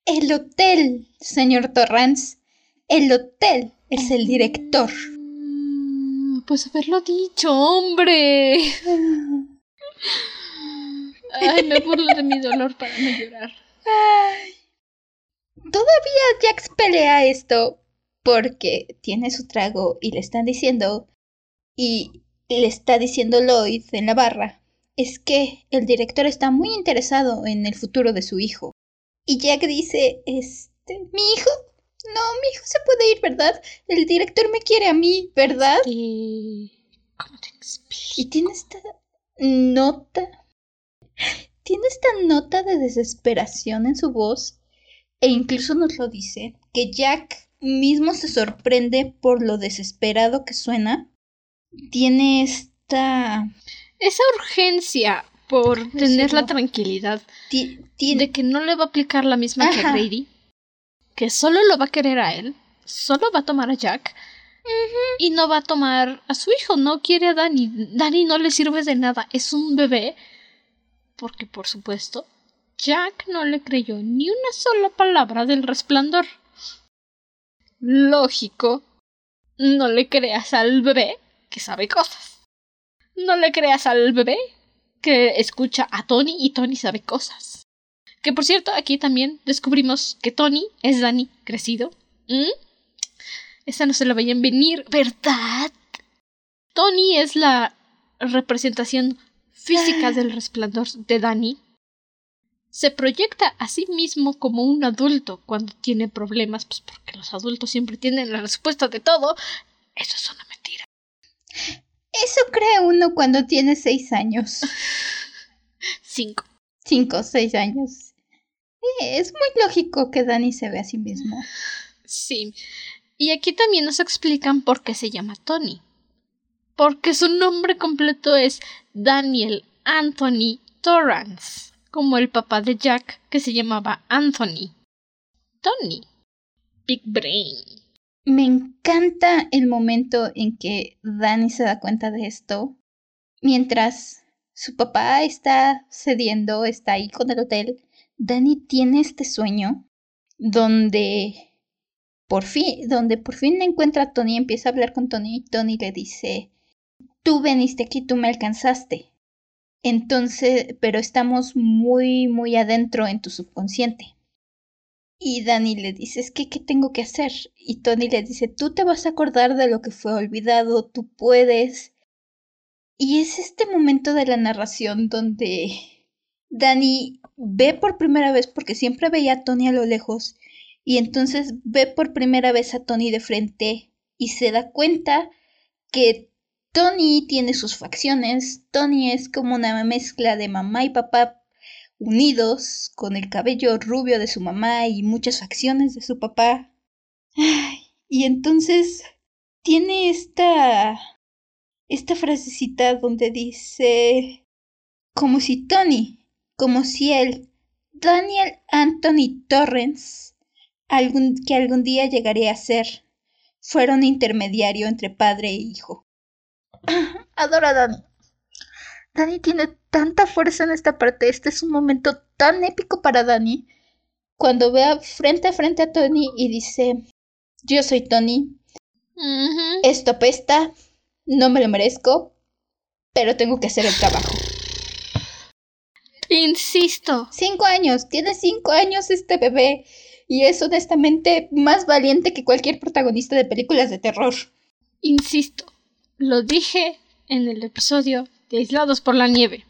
El hotel, señor Torrance, el hotel es el director. Mm, Pues haberlo dicho, hombre. [laughs] Ay, me burlo de mi dolor para no llorar. Todavía Jax pelea esto porque tiene su trago y le están diciendo y le está diciendo Lloyd en la barra es que el director está muy interesado en el futuro de su hijo. Y Jack dice, este, mi hijo, no, mi hijo se puede ir, ¿verdad? El director me quiere a mí, ¿verdad? Eh, ¿Cómo te explico? Y tiene esta nota, tiene esta nota de desesperación en su voz e incluso nos lo dice, que Jack mismo se sorprende por lo desesperado que suena. Tiene esta... Esa urgencia por [laughs] tener la tranquilidad de que no le va a aplicar la misma que a Ajá. Grady, que solo lo va a querer a él, solo va a tomar a Jack y no va a tomar a su hijo, no quiere a Danny. Danny no le sirve de nada, es un bebé, porque por supuesto, Jack no le creyó ni una sola palabra del resplandor. Lógico, no le creas al bebé que sabe cosas. No le creas al bebé que escucha a Tony y Tony sabe cosas. Que por cierto, aquí también descubrimos que Tony es Danny crecido. ¿Mm? Esa no se la vayan venir, ¿verdad? Tony es la representación física del resplandor de Danny. Se proyecta a sí mismo como un adulto cuando tiene problemas, pues porque los adultos siempre tienen la respuesta de todo. Eso es una mentira. Eso cree uno cuando tiene seis años. Cinco. Cinco o seis años. Es muy lógico que Danny se ve a sí mismo. Sí. Y aquí también nos explican por qué se llama Tony. Porque su nombre completo es Daniel Anthony Torrance, como el papá de Jack que se llamaba Anthony. Tony. Big Brain. Me encanta el momento en que Danny se da cuenta de esto, mientras Su papá está cediendo, está ahí con el hotel. Dani tiene este sueño donde por fin, donde por fin encuentra a Tony, empieza a hablar con Tony y Tony le dice, tú veniste aquí, tú me alcanzaste. Entonces, pero estamos muy, muy adentro en tu subconsciente. Y Dani le dice, es que, ¿qué tengo que hacer? Y Tony le dice, tú te vas a acordar de lo que fue olvidado, tú puedes. Y es este momento de la narración donde Dani ve por primera vez, porque siempre veía a Tony a lo lejos, y entonces ve por primera vez a Tony de frente y se da cuenta que Tony tiene sus facciones, Tony es como una mezcla de mamá y papá unidos, con el cabello rubio de su mamá y muchas facciones de su papá. y entonces tiene esta esta frasecita donde dice como si Tony, como si él, Daniel Anthony Torrens, algún, que algún día llegaré a ser, fuera un intermediario entre padre e hijo. [clears throat] Adoro a Dani. Dani tiene tanta fuerza en esta parte. Este es un momento tan épico para Dani. Cuando vea frente a frente a Tony y dice, yo soy Tony. Esto apesta. No me lo merezco. Pero tengo que hacer el trabajo. Insisto. Cinco años. Tiene cinco años este bebé y es honestamente más valiente que cualquier protagonista de películas de terror. Insisto, lo dije en el episodio de Aislados por la Nieve.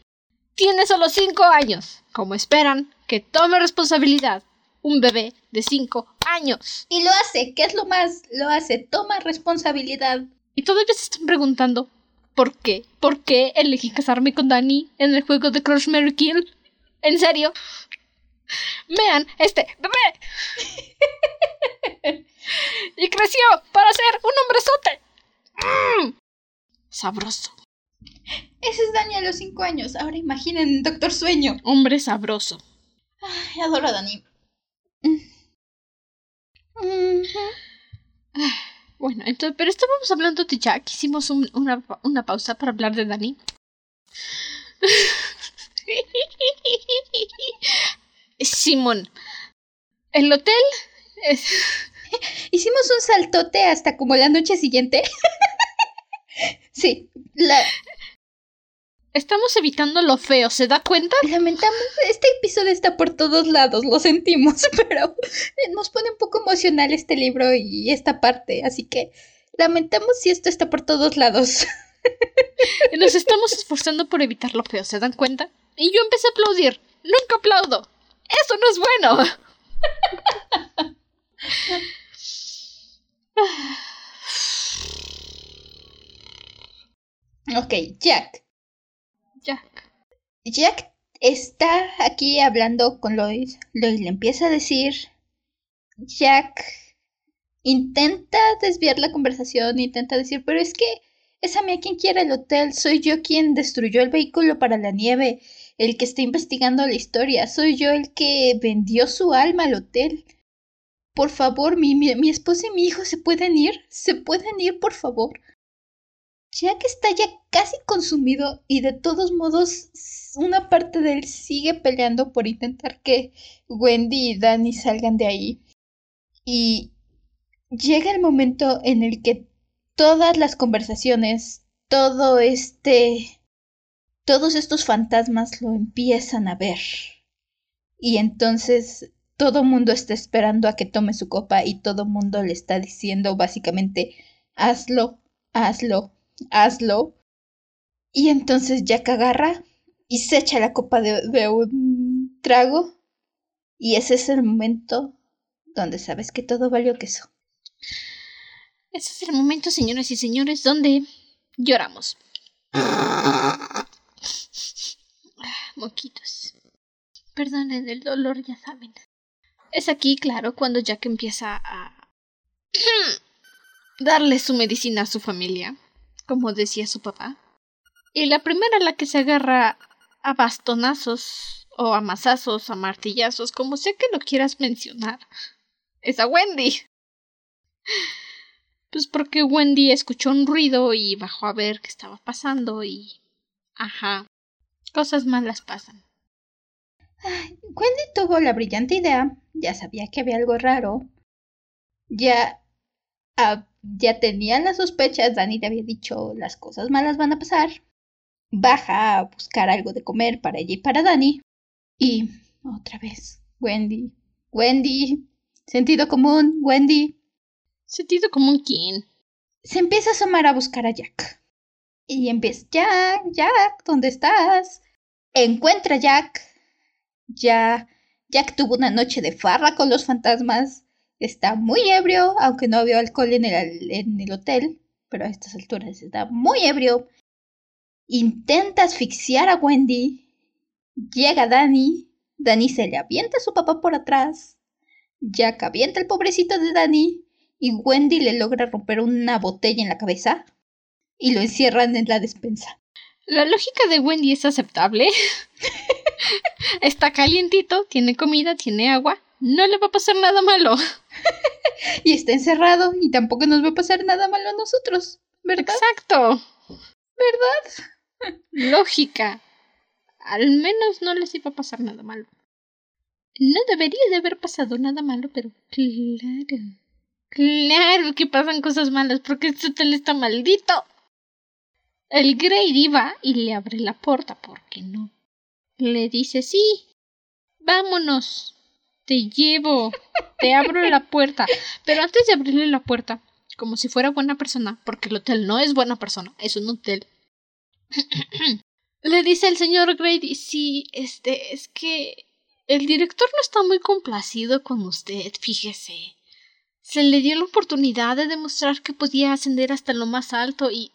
Tiene solo cinco años. Como esperan que tome responsabilidad un bebé de cinco años. Y lo hace, ¿qué es lo más? Lo hace, toma responsabilidad. Y todavía se están preguntando ¿por qué? ¿Por qué elegí casarme con Danny en el juego de Crush Mary Kill? ¿En serio? Vean este bebé. [laughs] y creció para ser un hombrezote. Mm. Sabroso. Ese es Dani a los cinco años. Ahora imaginen Doctor Sueño. Hombre sabroso. Ay, adoro a Dani. Bueno, entonces, pero estábamos hablando de Jack. Hicimos una, una pausa para hablar de Dani. [laughs] Simón. El hotel es... Hicimos un saltote hasta como la noche siguiente. [laughs] sí, la... Estamos evitando lo feo, ¿se da cuenta? Lamentamos, este episodio está por todos lados, lo sentimos, [laughs] pero nos pone un poco emocional este libro y esta parte, así que lamentamos si esto está por todos lados. [laughs] Nos estamos esforzando por evitar lo feo, ¿se dan cuenta? Y yo empecé a aplaudir. Nunca aplaudo. Eso no es bueno. [laughs] ok, Jack. Jack. Jack está aquí hablando con Lloyd. Lloyd le empieza a decir. Jack intenta desviar la conversación, intenta decir, pero es que es a mí a quien quiere el hotel, soy yo quien destruyó el vehículo para la nieve el que está investigando la historia. Soy yo el que vendió su alma al hotel. Por favor, mi, mi, esposa y mi hijo se pueden ir. Se pueden ir, por favor. Ya que está ya casi consumido y de todos modos una parte de él sigue peleando por intentar que Wendy y Danny salgan de ahí. Y llega el momento en el que todas las conversaciones, todo este todos estos fantasmas lo empiezan a ver. Y entonces todo mundo está esperando a que tome su copa y todo mundo le está diciendo básicamente hazlo, hazlo, hazlo. Y entonces Jack agarra y se echa la copa de, un trago. Y ese es el momento donde sabes que todo valió queso. Ese es el momento, señoras y señores, donde lloramos. moquitos. Perdonen el dolor, ya saben. Es aquí, claro, cuando Jack empieza a [clears throat] darle su medicina a su familia, como decía su papá. Y la primera la que se agarra a bastonazos, o a mazazos, a martillazos, como sea que lo quieras mencionar, es a Wendy. [laughs] Pues porque Wendy escuchó un ruido y bajó a ver qué estaba pasando y... Ajá. Cosas malas pasan. Wendy tuvo la brillante idea, ya sabía que había algo raro, ya, ah, ya tenía las sospechas, Dani le había dicho las cosas malas van a pasar, baja a buscar algo de comer para ella y para Dani, y otra vez, Wendy, Wendy, sentido común, Wendy. ¿Sentido común quién? Se empieza a asomar a buscar a Jack. Y empieza, Jack, Jack, ¿dónde estás? Encuentra a Jack. Ya, Jack tuvo una noche de farra con los fantasmas. Está muy ebrio, aunque no había alcohol en el, en el hotel, pero a estas alturas está muy ebrio. Intenta asfixiar a Wendy. Llega Danny. Danny se le avienta a su papá por atrás. Jack avienta al pobrecito de Danny y Wendy le logra romper una botella en la cabeza y lo encierran en la despensa. La lógica de Wendy es aceptable. [laughs] Está calientito, tiene comida, tiene agua, no le va a pasar nada malo. [laughs] y está encerrado y tampoco nos va a pasar nada malo a nosotros, ¿verdad? Exacto. ¿Verdad? [laughs] Lógica. Al menos no les iba a pasar nada malo. No debería de haber pasado nada malo, pero claro. Claro que pasan cosas malas porque este hotel está maldito. El Grady va y le abre la puerta, ¿por qué no? Le dice, sí, vámonos, te llevo, te abro la puerta. Pero antes de abrirle la puerta, como si fuera buena persona, porque el hotel no es buena persona, es un hotel. [clears throat] le dice el señor Grady, sí, este, es que el director no está muy complacido con usted, fíjese. Se le dio la oportunidad de demostrar que podía ascender hasta lo más alto y...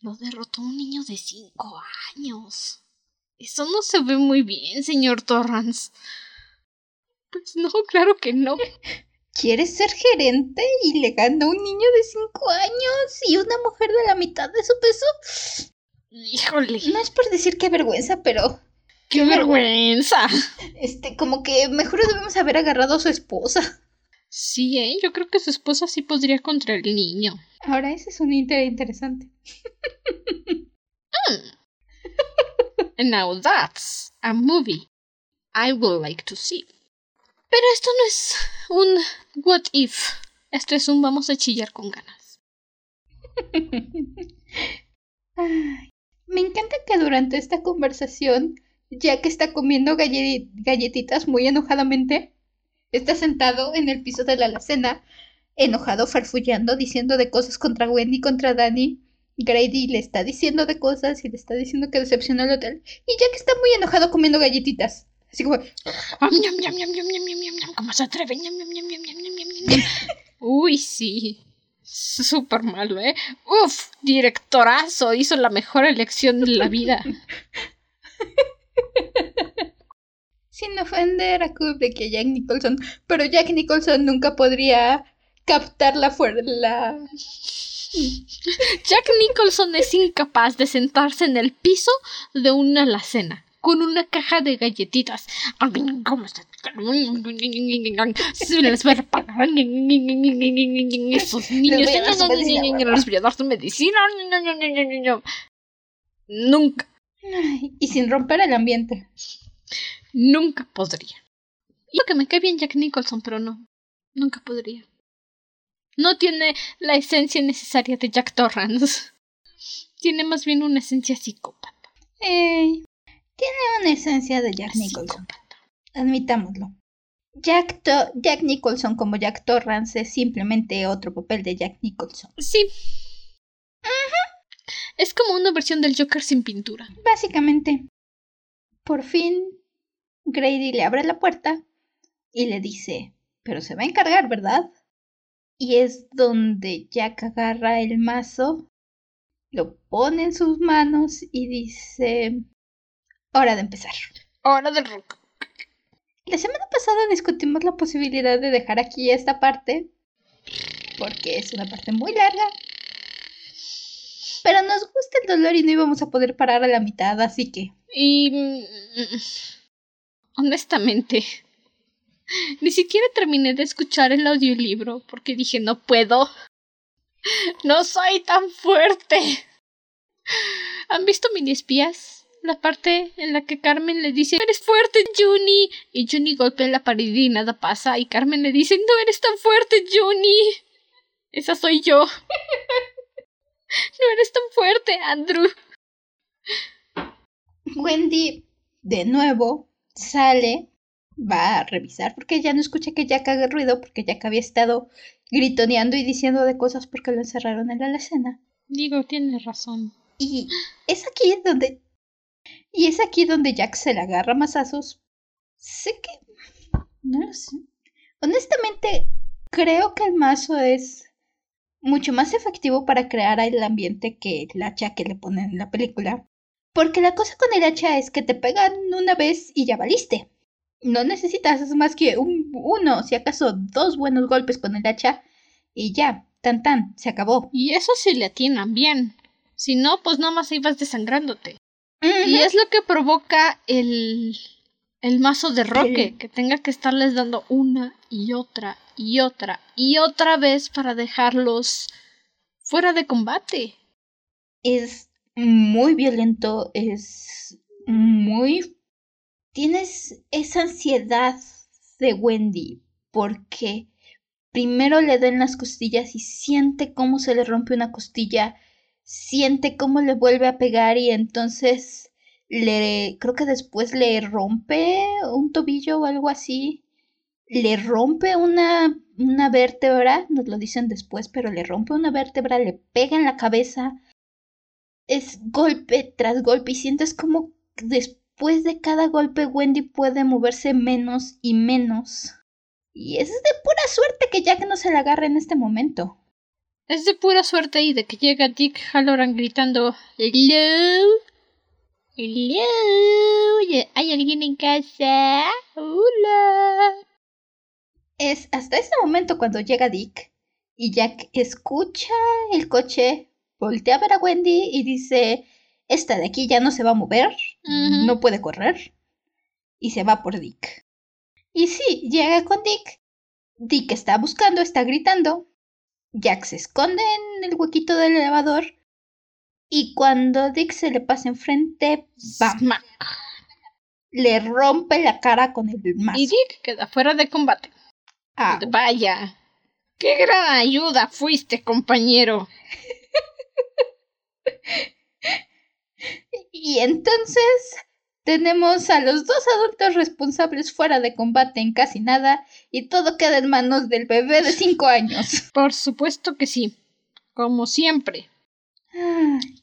Lo derrotó un niño de cinco años. Eso no se ve muy bien, señor Torrance. Pues no, claro que no. ¿Quieres ser gerente y le gana un niño de cinco años y una mujer de la mitad de su peso? Híjole. No es por decir qué vergüenza, pero. ¡Qué vergüenza! Este, como que mejor debemos haber agarrado a su esposa. Sí, ¿eh? Yo creo que su esposa sí podría contra el niño. Ahora ese es un inter interesante. mm. [laughs] Now that's a movie I would like to see. Pero esto no es un what if. Esto es un vamos a chillar con ganas. [laughs] Me encanta que durante esta conversación, ya que está comiendo galletitas muy enojadamente, está sentado en el piso de la alacena, enojado, farfullando, diciendo de cosas contra Wendy, contra Danny. Grady le está diciendo de cosas y le está diciendo que decepcionó el hotel. Y Jack está muy enojado comiendo galletitas. Así como... ¿Cómo se atreve? Uy, sí. Súper malo, ¿eh? Uf, directorazo. Hizo la mejor elección de la vida. Sin ofender a Kubrick y a Jack Nicholson, pero Jack Nicholson nunca podría captar la fuerza. Jack Nicholson es incapaz de sentarse en el piso de una alacena con una caja de galletitas. ¿Cómo está? Se les va a pagar. Esos niños. A su medicina. Nunca. Y sin romper el ambiente. Nunca podría. Y lo que me cae bien Jack Nicholson, pero no. Nunca podría. No tiene la esencia necesaria de Jack Torrance. Tiene más bien una esencia psicópata. Ey, tiene una esencia de Jack Nicholson. Admitámoslo. Jack, Jack Nicholson como Jack Torrance es simplemente otro papel de Jack Nicholson. Sí. Es como una versión del Joker sin pintura. Básicamente. Por fin, Grady le abre la puerta y le dice, pero se va a encargar, ¿verdad? Y es donde Jack agarra el mazo, lo pone en sus manos y dice, hora de empezar. Hora del rock. La semana pasada discutimos la posibilidad de dejar aquí esta parte, porque es una parte muy larga. Pero nos gusta el dolor y no íbamos a poder parar a la mitad, así que... Y... Honestamente, ni siquiera terminé de escuchar el audiolibro porque dije no puedo. No soy tan fuerte. ¿Han visto mini espías? La parte en la que Carmen le dice Eres fuerte, Juni. Y Juni golpea la pared y nada pasa. Y Carmen le dice No eres tan fuerte, Juni. Esa soy yo. no eres tan fuerte, Andrew. Wendy, de nuevo, sale, va a revisar porque ya no escucha que Jack haga ruido porque Jack había estado gritoneando y diciendo de cosas porque lo encerraron en la alacena. Digo, tienes razón. Y es aquí donde. Y es aquí donde Jack se le agarra masazos. Sé que. No lo sé. Honestamente, creo que el mazo es mucho más efectivo para crear el ambiente que el hacha que le ponen en la película. Porque la cosa con el hacha es que te pegan una vez y ya valiste. No necesitas más que un, uno, si acaso dos buenos golpes con el hacha y ya, tan tan, se acabó. Y eso sí le atinan bien. Si no, pues nada más ibas desangrándote. Y es lo que provoca el, el mazo de Roque, que tenga que estarles dando una y otra y otra y otra vez para dejarlos fuera de combate. Es muy violento, es muy... Tienes esa ansiedad de Wendy porque primero le den las costillas y siente cómo se le rompe una costilla siente cómo le vuelve a pegar y entonces le creo que después le rompe un tobillo o algo así. Le rompe una, una vértebra, nos lo dicen después, pero le rompe una vértebra, le pega en la cabeza. Es golpe tras golpe y sientes como después de cada golpe Wendy puede moverse menos y menos. Y es de pura suerte que Jack no se la agarre en este momento. Es de pura suerte y de que llega Dick Halloran gritando Hello. Hello. ¿Hay alguien en casa? Hola. Es hasta ese momento cuando llega Dick y Jack escucha el coche, voltea a ver a Wendy y dice, esta de aquí ya no se va a mover, no puede correr. Y se va por Dick. Y sí, llega con Dick. Dick está buscando, está gritando, Jack se esconde en el huequito del elevador y cuando Dick se le pasa enfrente, ¡bam! Le rompe la cara con el mazo. Y Dick queda fuera de combate. Ah. Vaya. ¡Qué gran ayuda fuiste, compañero! [laughs] y entonces tenemos a los dos adultos responsables fuera de combate en casi nada y todo queda en manos del bebé de cinco años. [laughs] Por supuesto que sí. Como siempre.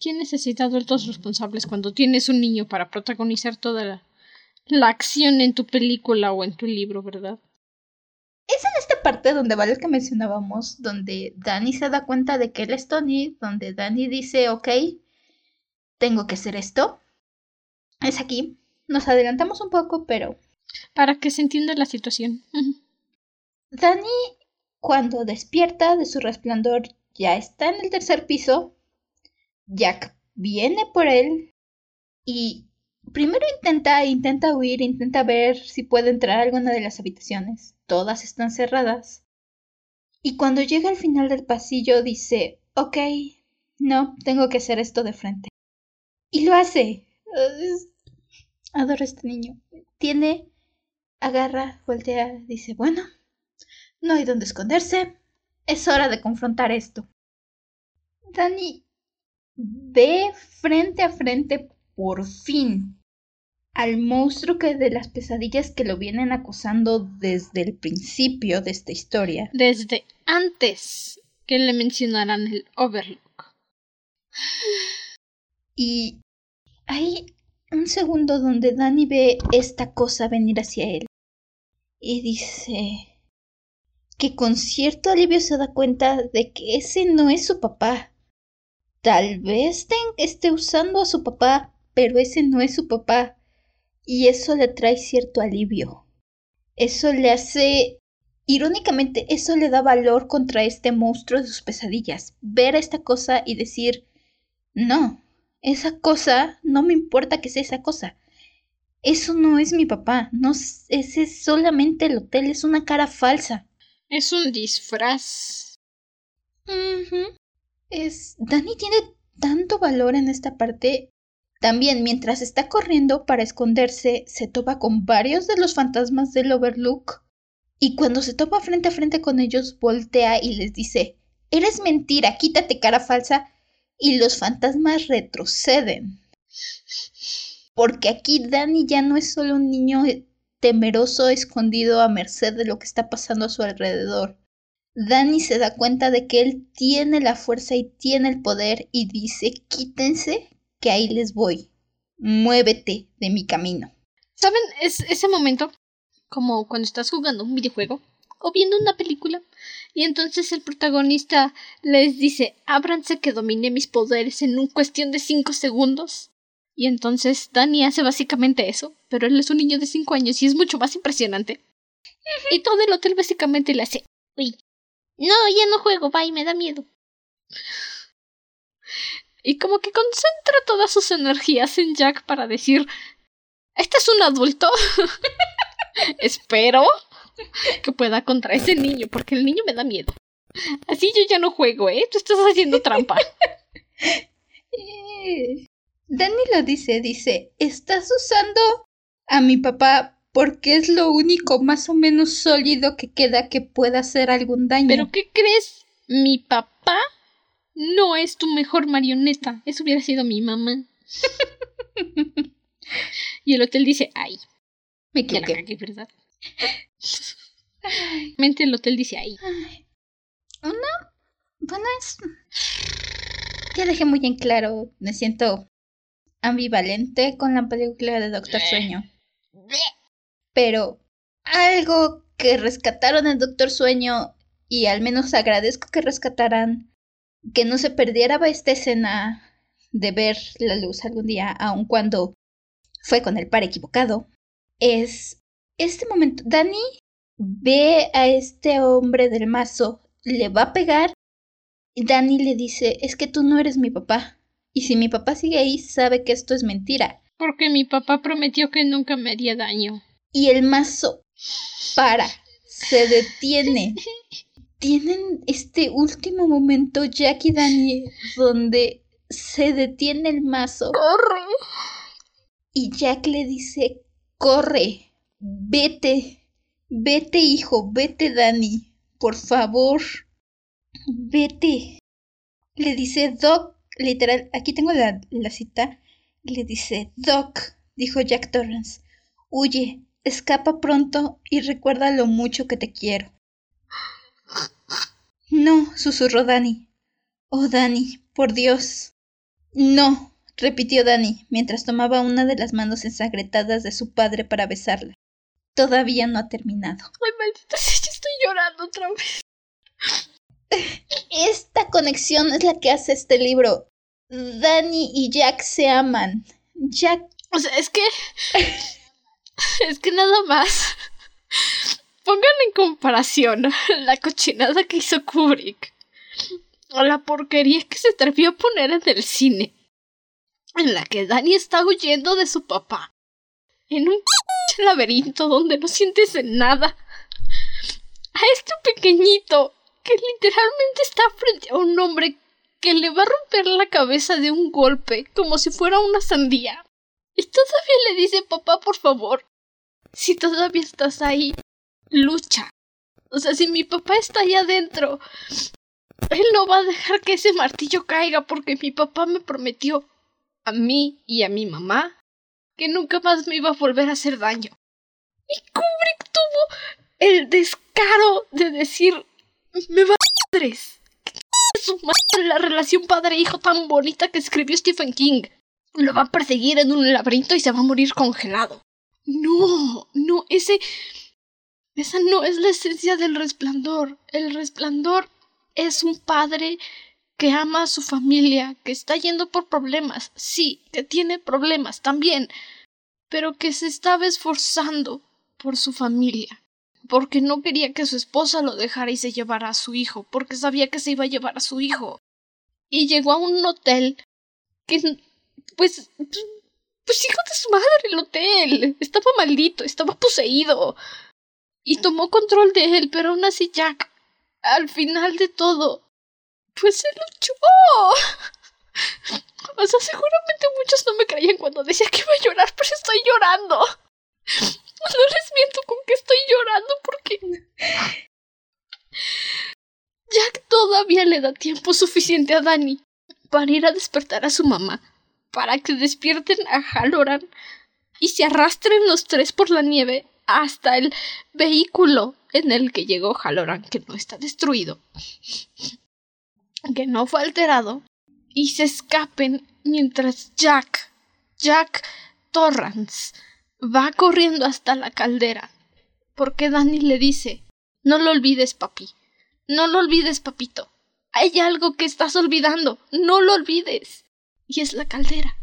¿Quién necesita adultos responsables cuando tienes un niño para protagonizar toda la, la acción en tu película o en tu libro, verdad? Es en esta parte donde vale que mencionábamos, donde Danny se da cuenta de que él es Tony, donde Danny dice, ok, tengo que hacer esto, es aquí. Nos adelantamos un poco, pero... Para que se entienda la situación. Dani, cuando despierta de su resplandor, ya está en el tercer piso. Jack viene por él y primero intenta, intenta huir, intenta ver si puede entrar a alguna de las habitaciones. Todas están cerradas. Y cuando llega al final del pasillo dice, ok, no, tengo que hacer esto de frente. Y lo hace. Adoro a este niño. Tiene, agarra, voltea, dice, bueno, no hay donde esconderse. Es hora de confrontar esto. Dani ve frente a frente, por fin, al monstruo que de las pesadillas que lo vienen acosando desde el principio de esta historia. Desde antes que le mencionaran el Overlook. Y hay un segundo donde Danny ve esta cosa venir hacia él y dice que con cierto alivio se da cuenta de que ese no es su papá. Tal vez esté usando a su papá, pero ese no es su papá. Y eso le trae cierto alivio. Eso le hace... Irónicamente, eso le da valor contra este monstruo de sus pesadillas. Ver esta cosa y decir, no, esa cosa, no me importa que sea esa cosa. Eso no es mi papá, no ese es solamente el hotel, es una cara falsa. Es un disfraz. Es Dani tiene tanto valor en esta parte También mientras está corriendo para esconderse, se topa con varios de los fantasmas del Overlook y cuando se topa frente a frente con ellos voltea y les dice, Eres mentira, quítate cara falsa y los fantasmas retroceden. Porque aquí Danny ya no es solo un niño temeroso escondido a merced de lo que está pasando a su alrededor. Danny se da cuenta de que él tiene la fuerza y tiene el poder y dice, quítense que ahí les voy. Muévete de mi camino. ¿Saben? Es ese momento como cuando estás jugando un videojuego o viendo una película y entonces el protagonista les dice ábranse que domine mis poderes en un cuestión de cinco segundos y entonces Danny hace básicamente eso pero él es un niño de cinco años y es mucho más impresionante. Y todo el hotel básicamente le hace uy no ya no juego bye me da miedo y como que concentra todas sus energías en Jack para decir este es un adulto [laughs] espero [laughs] que pueda contra ese niño, porque el niño me da miedo. Así yo ya no juego, ¿eh? Tú estás haciendo [laughs] trampa. Danny lo dice, dice, estás usando a mi papá porque es lo único más o menos sólido que queda que pueda hacer algún daño. ¿Pero qué crees? Mi papá no es tu mejor marioneta. Eso hubiera sido mi mamá. [laughs] y el hotel dice, ay. Me equivoqué. ¿verdad? Mente el hotel dice ahí. Una. Bueno, es. Ya dejé muy en claro. Me siento ambivalente con la película de Doctor Sueño. Pero algo que rescataron en Doctor Sueño y al menos agradezco que rescataran que no se perdiera esta escena de ver la luz algún día, aun cuando fue con el par equivocado, es este momento. Dani ve a este hombre del mazo, le va a pegar y Dani le dice, es que tú no eres mi papá. Y si mi papá sigue ahí, sabe que esto es mentira. Porque mi papá prometió que nunca me haría daño. Y el mazo para, se detiene. [laughs] Tienen este último momento, Jack y Dani, donde se detiene el mazo. ¡Corre! Y Jack le dice, corre, vete. Vete, hijo, vete, Dani. Por favor. Vete. Le dice Doc, literal, aquí tengo la, la cita. Le dice, Doc, dijo Jack Torrance, huye, escapa pronto y recuerda lo mucho que te quiero. No, susurró Dani. Oh, Dani, por Dios. No, repitió Dani, mientras tomaba una de las manos ensangrentadas de su padre para besarla todavía no ha terminado. Ay, maldita sea, estoy llorando otra vez. [laughs] Esta conexión es la que hace este libro. Danny y Jack se aman. Jack. O sea, es que. es que nada más. Pongan en comparación la cochinada que hizo Kubrick. O la porquería que se atrevió a poner en el cine. En la que Danny está huyendo de su papá. En un laberinto donde no sientes nada. A este pequeñito que literalmente está frente a un hombre que le va a romper la cabeza de un golpe como si fuera una sandía. Y todavía le dice papá, por favor, si todavía estás ahí, lucha. O sea, si mi papá está ahí adentro, él no va a dejar que ese martillo caiga porque mi papá me prometió a mí y a mi mamá que nunca más me iba a volver a hacer daño. Y Kubrick tuvo el descaro de decir, me va a madres. su madre la relación padre-hijo tan bonita que escribió Stephen King. Lo va a perseguir en un laberinto y se va a morir congelado. No, no, ese... Esa no es la esencia del resplandor. El resplandor es un padre que ama a su familia, que está yendo por problemas, sí, que tiene problemas también, pero que se estaba esforzando por su familia, porque no quería que su esposa lo dejara y se llevara a su hijo, porque sabía que se iba a llevar a su hijo. Y llegó a un hotel que, pues, pues hijo de su madre, el hotel. Estaba maldito, estaba poseído. Y tomó control de él, pero aún así Jack, al final de todo, pues se luchó. [laughs] O sea, seguramente muchos no me creían cuando decía que iba a llorar, pero estoy llorando. No les miento con que estoy llorando porque Jack todavía le da tiempo suficiente a Dani para ir a despertar a su mamá, para que despierten a Halloran y se arrastren los tres por la nieve hasta el vehículo en el que llegó Halloran, que no está destruido, que no fue alterado, y se escapen mientras Jack, Jack Torrance, va corriendo hasta la caldera, porque Dani le dice, no lo olvides, papi, no lo olvides, papito. Hay algo que estás olvidando. No lo olvides. Y es la caldera.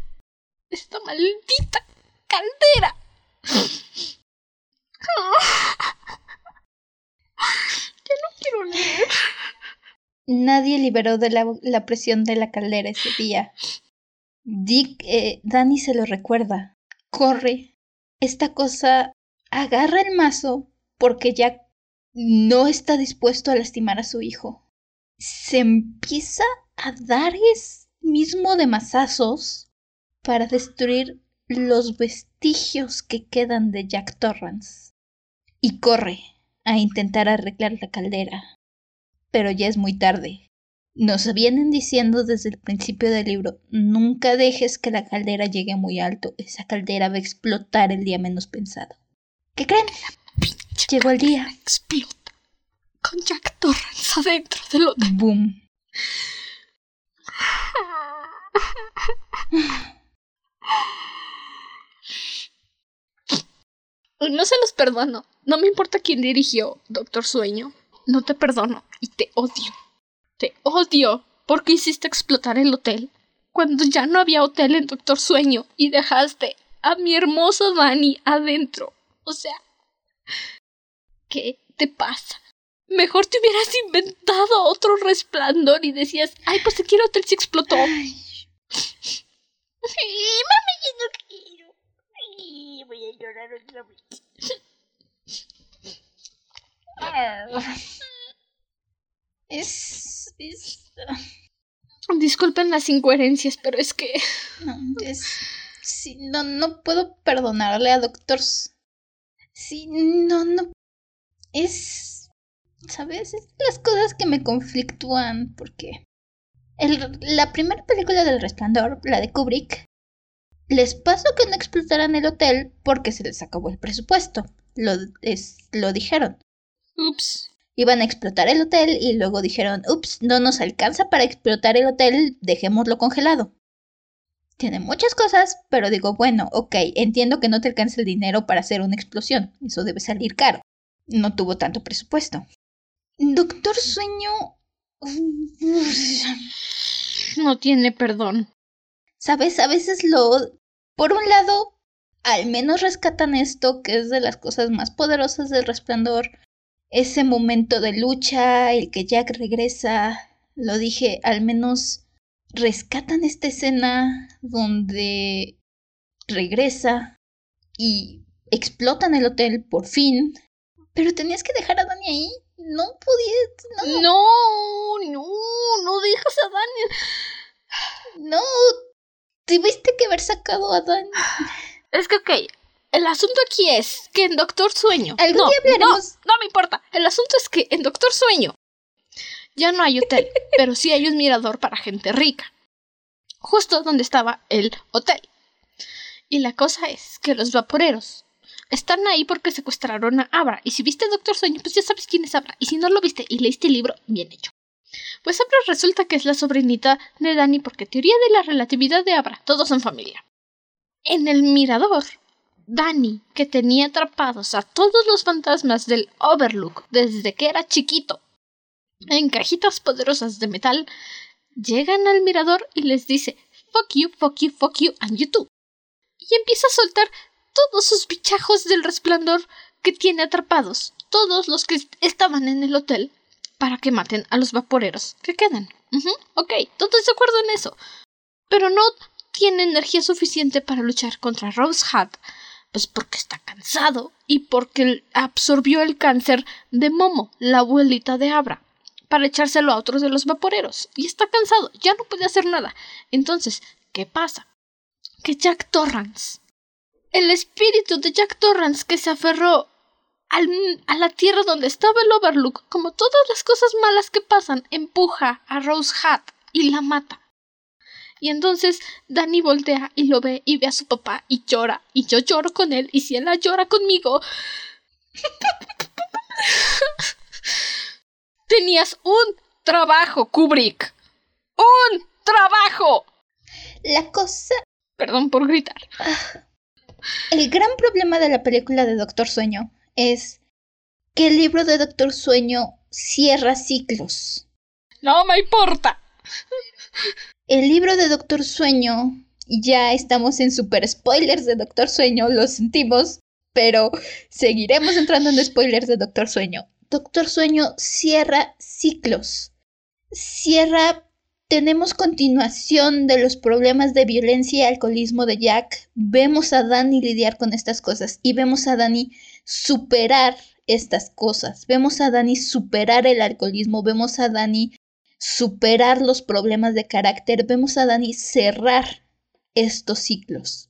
Esta maldita caldera. [laughs] Ya no quiero leer. Nadie liberó de la, presión de la caldera ese día. Dick, eh, Danny se lo recuerda. Corre. Esta cosa agarra el mazo porque ya no está dispuesto a lastimar a su hijo. Se empieza a dar es mismo de mazazos para destruir los vestigios que quedan de Jack Torrance. Y corre a intentar arreglar la caldera. Pero ya es muy tarde. Nos vienen diciendo desde el principio del libro, nunca dejes que la caldera llegue muy alto, esa caldera va a explotar el día menos pensado. ¿Qué creen? Llegó el día. Explota. Con Jack Torrance adentro del hotel. Boom. No se los perdono. No me importa quién dirigió Doctor Sueño. No te perdono y te odio. Te odio porque hiciste explotar el hotel cuando ya no había hotel en Doctor Sueño y dejaste a mi hermoso Danny adentro. O sea, ¿Qué te pasa? Mejor te hubieras inventado otro resplandor y decías, ay, pues te quiero hotel si explotó. Mami, yo no quiero. Voy a llorar otra vez. [laughs] Es, es... Disculpen las incoherencias, pero es que... No, es... Sí, no, no puedo perdonarle a Doctor... Sí, no, no es, ¿sabes? Es las cosas que me conflictúan porque el, la primera película del resplandor, la de Kubrick, les pasó que no explotaran el hotel porque se les acabó el presupuesto. Lo, es, lo dijeron. Ups. Iban a explotar el hotel y luego dijeron, ups, no nos alcanza para explotar el hotel, dejémoslo congelado. Tiene muchas cosas, pero digo, bueno, ok, entiendo que no te alcanza el dinero para hacer una explosión, eso debe salir caro no tuvo tanto presupuesto. Doctor Sueño... No tiene perdón. Sabes, a veces lo... Por un lado, al menos rescatan esto, que es de las cosas más poderosas del resplandor. Ese momento de lucha, el que Jack regresa. Lo dije, al menos rescatan esta escena donde regresa y explotan el hotel por fin pero tenías que dejar a Dani ahí. No podías. No, no, no, no dejas a Dani. No, tuviste que haber sacado a Dani. Es que, ok, el asunto aquí es que en Doctor Sueño. Algún no, día hablaremos. No, no me importa. El asunto es que en Doctor Sueño ya no hay hotel, [laughs] pero sí hay un mirador para gente rica. Justo donde estaba el hotel. Y la cosa es que los vaporeros están ahí porque secuestraron a Abra. Y si viste Doctor Sueño, pues ya sabes quién es Abra. Y si no lo viste y leíste el libro, bien hecho. Pues Abra resulta que es la sobrinita de Dani porque teoría de la relatividad de Abra, todos son familia. En el mirador, Dani, que tenía atrapados a todos los fantasmas del Overlook desde que era chiquito, en cajitas poderosas de metal, llegan al mirador y les dice fuck you, fuck you, fuck you, and you too. Y empieza a soltar todos sus bichajos del resplandor que tiene atrapados, todos los que estaban en el hotel, para que maten a los vaporeros que quedan. ok, todos de acuerdo en eso. Pero no tiene energía suficiente para luchar contra Rose Hat, pues porque está cansado y porque absorbió el cáncer de Momo, la abuelita de Abra, para echárselo a otros de los vaporeros. Y está cansado, ya no puede hacer nada. Entonces, ¿qué pasa? Que Jack Torrance, el espíritu de Jack Torrance que se aferró a la tierra donde estaba el Overlook, como todas las cosas malas que pasan, empuja a Rose Hat y la mata. Y entonces Danny voltea y lo ve y ve a su papá y llora. Y yo lloro con él. Y si él llora conmigo. [laughs] Tenías un trabajo, Kubrick. ¡Un trabajo! La cosa. Perdón por gritar. El gran problema de la película de Doctor Sueño es que el libro de Doctor Sueño cierra ciclos. No me importa. El libro de Doctor Sueño, ya estamos en super spoilers de Doctor Sueño, lo sentimos, pero seguiremos entrando en spoilers de Doctor Sueño. Doctor Sueño cierra ciclos. Cierra tenemos continuación de los problemas de violencia y alcoholismo de Jack. Vemos a Danny lidiar con estas cosas y vemos a Danny superar estas cosas. Vemos a Danny superar el alcoholismo, vemos a Danny superar los problemas de carácter, vemos a Danny cerrar estos ciclos.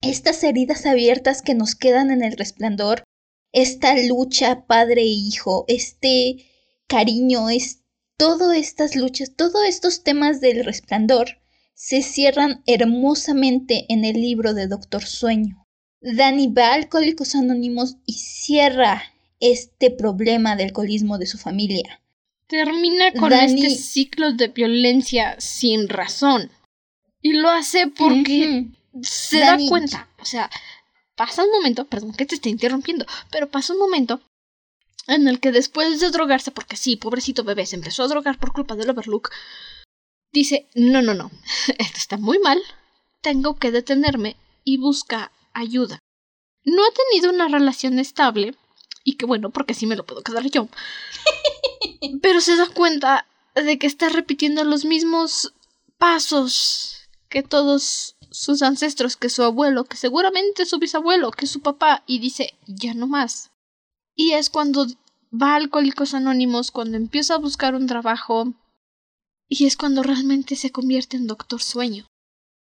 Estas heridas abiertas que nos quedan en el resplandor, esta lucha padre e hijo, este cariño, este todas estas luchas, todos estos temas del resplandor se cierran hermosamente en el libro de Doctor Sueño. Danny va a Alcohólicos Anónimos y cierra este problema del alcoholismo de su familia. Termina con este ciclo de violencia sin razón. Y lo hace porque se da cuenta. O sea, pasa un momento, perdón que te esté interrumpiendo, pero pasa un momento en el que después de drogarse, porque sí, pobrecito bebé, se empezó a drogar por culpa del Overlook, dice, no, no, no, [laughs] esto está muy mal, tengo que detenerme y busca ayuda. No ha tenido una relación estable, y que bueno, porque así me lo puedo quedar yo, pero se da cuenta de que está repitiendo los mismos pasos que todos sus ancestros, que su abuelo, que seguramente su bisabuelo, que su papá, y dice, ya no más. Y es cuando va a Alcohólicos Anónimos, cuando empieza a buscar un trabajo, y es cuando realmente se convierte en Doctor Sueño,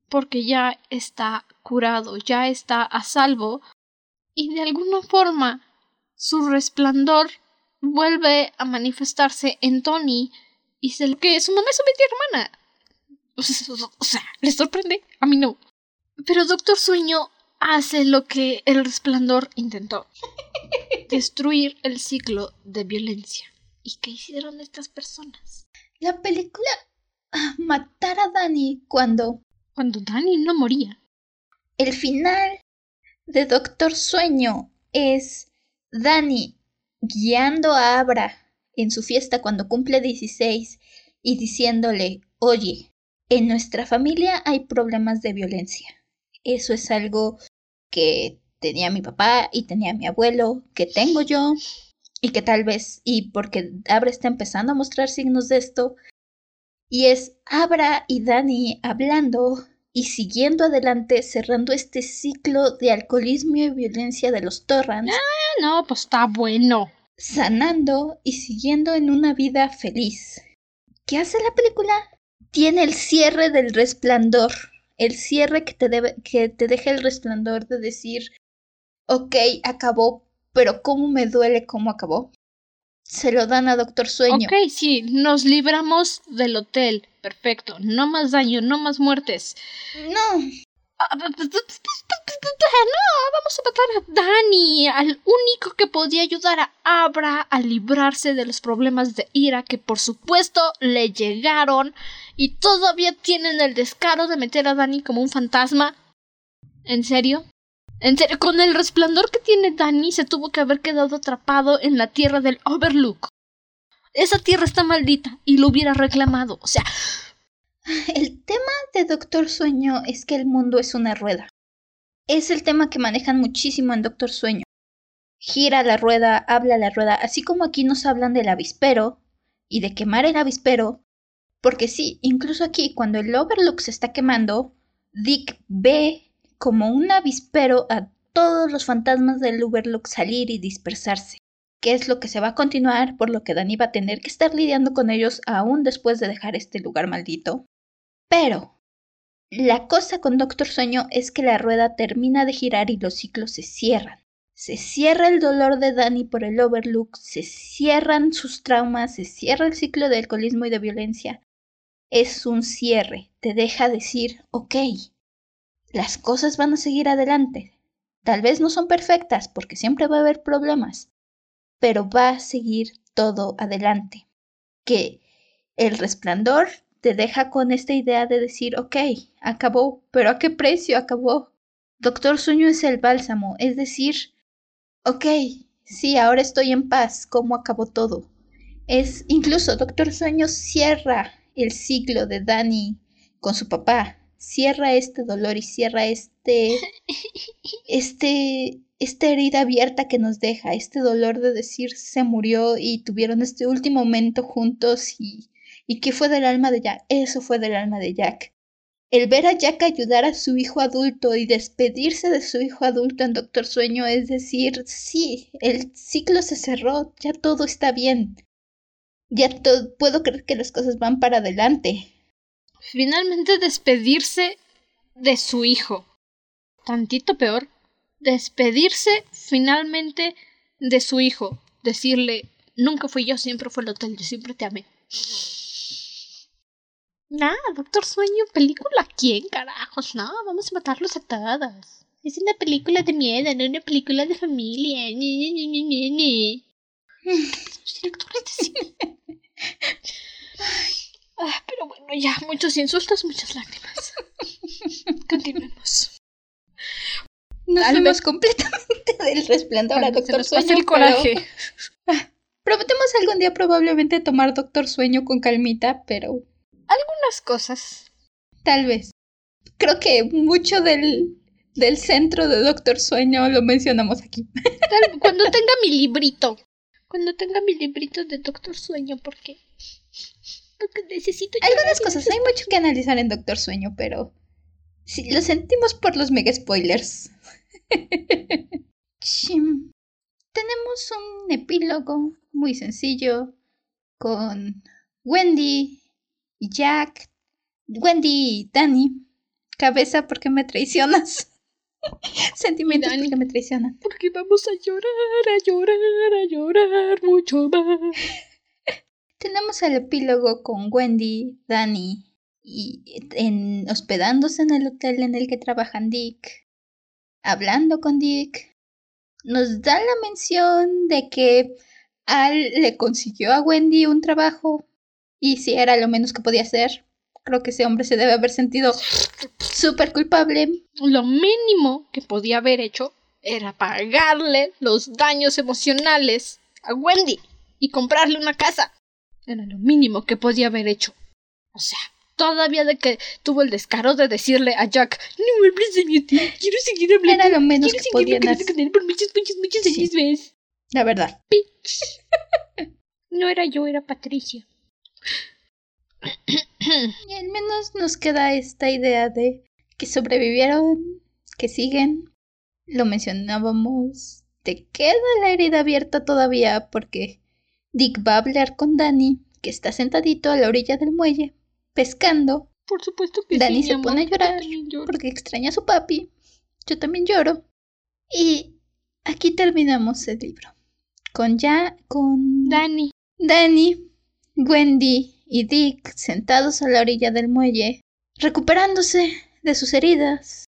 porque ya está curado, ya está a salvo, y de alguna forma su resplandor vuelve a manifestarse en Tony y se que su mamá es su media hermana. O sea, ¿le sorprende? A mí no. Pero Doctor Sueño hace lo que el resplandor intentó. [laughs] Destruir el ciclo de violencia. ¿Y qué hicieron estas personas? La película ah, matar a Danny cuando... Cuando Danny no moría. El final de Doctor Sueño es Danny guiando a Abra en su fiesta cuando cumple 16 y diciéndole, oye, en nuestra familia hay problemas de violencia. Eso es algo que tenía mi papá y tenía mi abuelo, que tengo yo y que tal vez, y porque Abra está empezando a mostrar signos de esto, y es Abra y Dani hablando y siguiendo adelante, cerrando este ciclo de alcoholismo y violencia de los Torrans. No, pues está bueno. Sanando y siguiendo en una vida feliz. ¿Qué hace la película? Tiene el cierre del resplandor el cierre que te, debe, que te deja el resplandor de decir, ok, acabó, pero cómo me duele cómo acabó. Se lo dan a Doctor Sueño. Ok, sí, nos libramos del hotel. Perfecto. No más daño, no más muertes. No. No, vamos a matar a Danny, al único que podía ayudar a Abra a librarse de los problemas de ira que por supuesto le llegaron y todavía tienen el descaro de meter a Danny como un fantasma. ¿En serio? ¿En serio? Con el resplandor que tiene Danny se tuvo que haber quedado atrapado en la tierra del Overlook. Esa tierra está maldita y lo hubiera reclamado. O sea, de Doctor Sueño es que el mundo es una rueda. Es el tema que manejan muchísimo en Doctor Sueño. Gira la rueda, habla la rueda, así como aquí nos hablan del avispero y de quemar el avispero. Porque sí, incluso aquí, cuando el Overlook se está quemando, Dick ve como un avispero a todos los fantasmas del Overlook salir y dispersarse. Que es lo que se va a continuar, por lo que Danny va a tener que estar lidiando con ellos aún después de dejar este lugar maldito. Pero La cosa con Doctor Sueño es que la rueda termina de girar y los ciclos se cierran. Se cierra el dolor de Danny por el Overlook, se cierran sus traumas, se cierra el ciclo de alcoholismo y de violencia. Es un cierre, te deja decir, ok, las cosas van a seguir adelante. Tal vez no son perfectas porque siempre va a haber problemas, pero va a seguir todo adelante. Que el resplandor te deja con esta idea de decir, ok, acabó, pero ¿a qué precio acabó? Doctor Sueño es el bálsamo, es decir, ok, sí, ahora estoy en paz, ¿cómo acabó todo? Es incluso Doctor Sueño cierra el ciclo de Danny con su papá, cierra este dolor y cierra este, [laughs] este, esta herida abierta que nos deja, este dolor de decir se murió y tuvieron este último momento juntos y, y qué fue del alma de Jack. Eso fue del alma de Jack. El ver a Jack ayudar a su hijo adulto y despedirse de su hijo adulto en Doctor Sueño es decir, sí, el ciclo se cerró, ya todo está bien. Ya puedo creer que las cosas van para adelante finalmente despedirse de su hijo. Tantito peor, despedirse finalmente de su hijo. Decirle, nunca fui yo, siempre fue el hotel, yo siempre te amé. Nah, Doctor Sueño, película quién, carajos, no, vamos a matarlos a todas. Es una película de miedo, no una película de familia. Ni, ni, ni, ni, ni. directores de cine. [laughs] Ah, pero bueno, ya, muchos insultos, muchas lágrimas. [laughs] Continuemos. Nos fuimos completamente [laughs] del resplandor a Doctor Sueño. el coraje. Ah, prometemos algún día probablemente tomar Doctor Sueño con calmita, pero. Algunas cosas. Tal vez. Creo que mucho del, del centro de Doctor Sueño lo mencionamos aquí. [laughs] Cuando tenga mi librito. Cuando tenga mi librito de Doctor Sueño, porque necesito. Algunas cosas, hay mucho que analizar en Doctor Sueño, pero. Sí, lo sentimos por los mega spoilers. [laughs] Tenemos un epílogo muy sencillo con Wendy Jack. Wendy Danny. Cabeza porque me traicionas. [laughs] Sentimientos porque me traicionan. Porque vamos a llorar, a llorar, a llorar mucho más. [laughs] Tenemos el epílogo con Wendy, Danny y en, hospedándose en el hotel en el que trabajan Dick, hablando con Dick. Nos da la mención de que Al le consiguió a Wendy un trabajo y si era lo menos que podía hacer. Creo que ese hombre se debe haber sentido súper culpable. Lo mínimo que podía haber hecho era pagarle los daños emocionales a Wendy y comprarle una casa. Era lo mínimo que podía haber hecho. O sea, todavía de que tuvo el descaro de decirle a Jack, no me hables de mi tío, quiero seguir hablando. Era lo menos que podía hacer. por muchos, muchos, muchos años La verdad. [laughs] no era yo, era Patricia. Y al menos nos queda esta idea de que sobrevivieron, que siguen. Lo mencionábamos. Te queda la herida abierta todavía porque Dick va a hablar con Danny, que está sentadito a la orilla del muelle, pescando. Por supuesto que Danny sí, se pone a llorar porque extraña a su papi. Yo también lloro. Y aquí terminamos el libro. Con ya, con Danny. Danny, Wendy y Dick sentados a la orilla del muelle, recuperándose de sus heridas,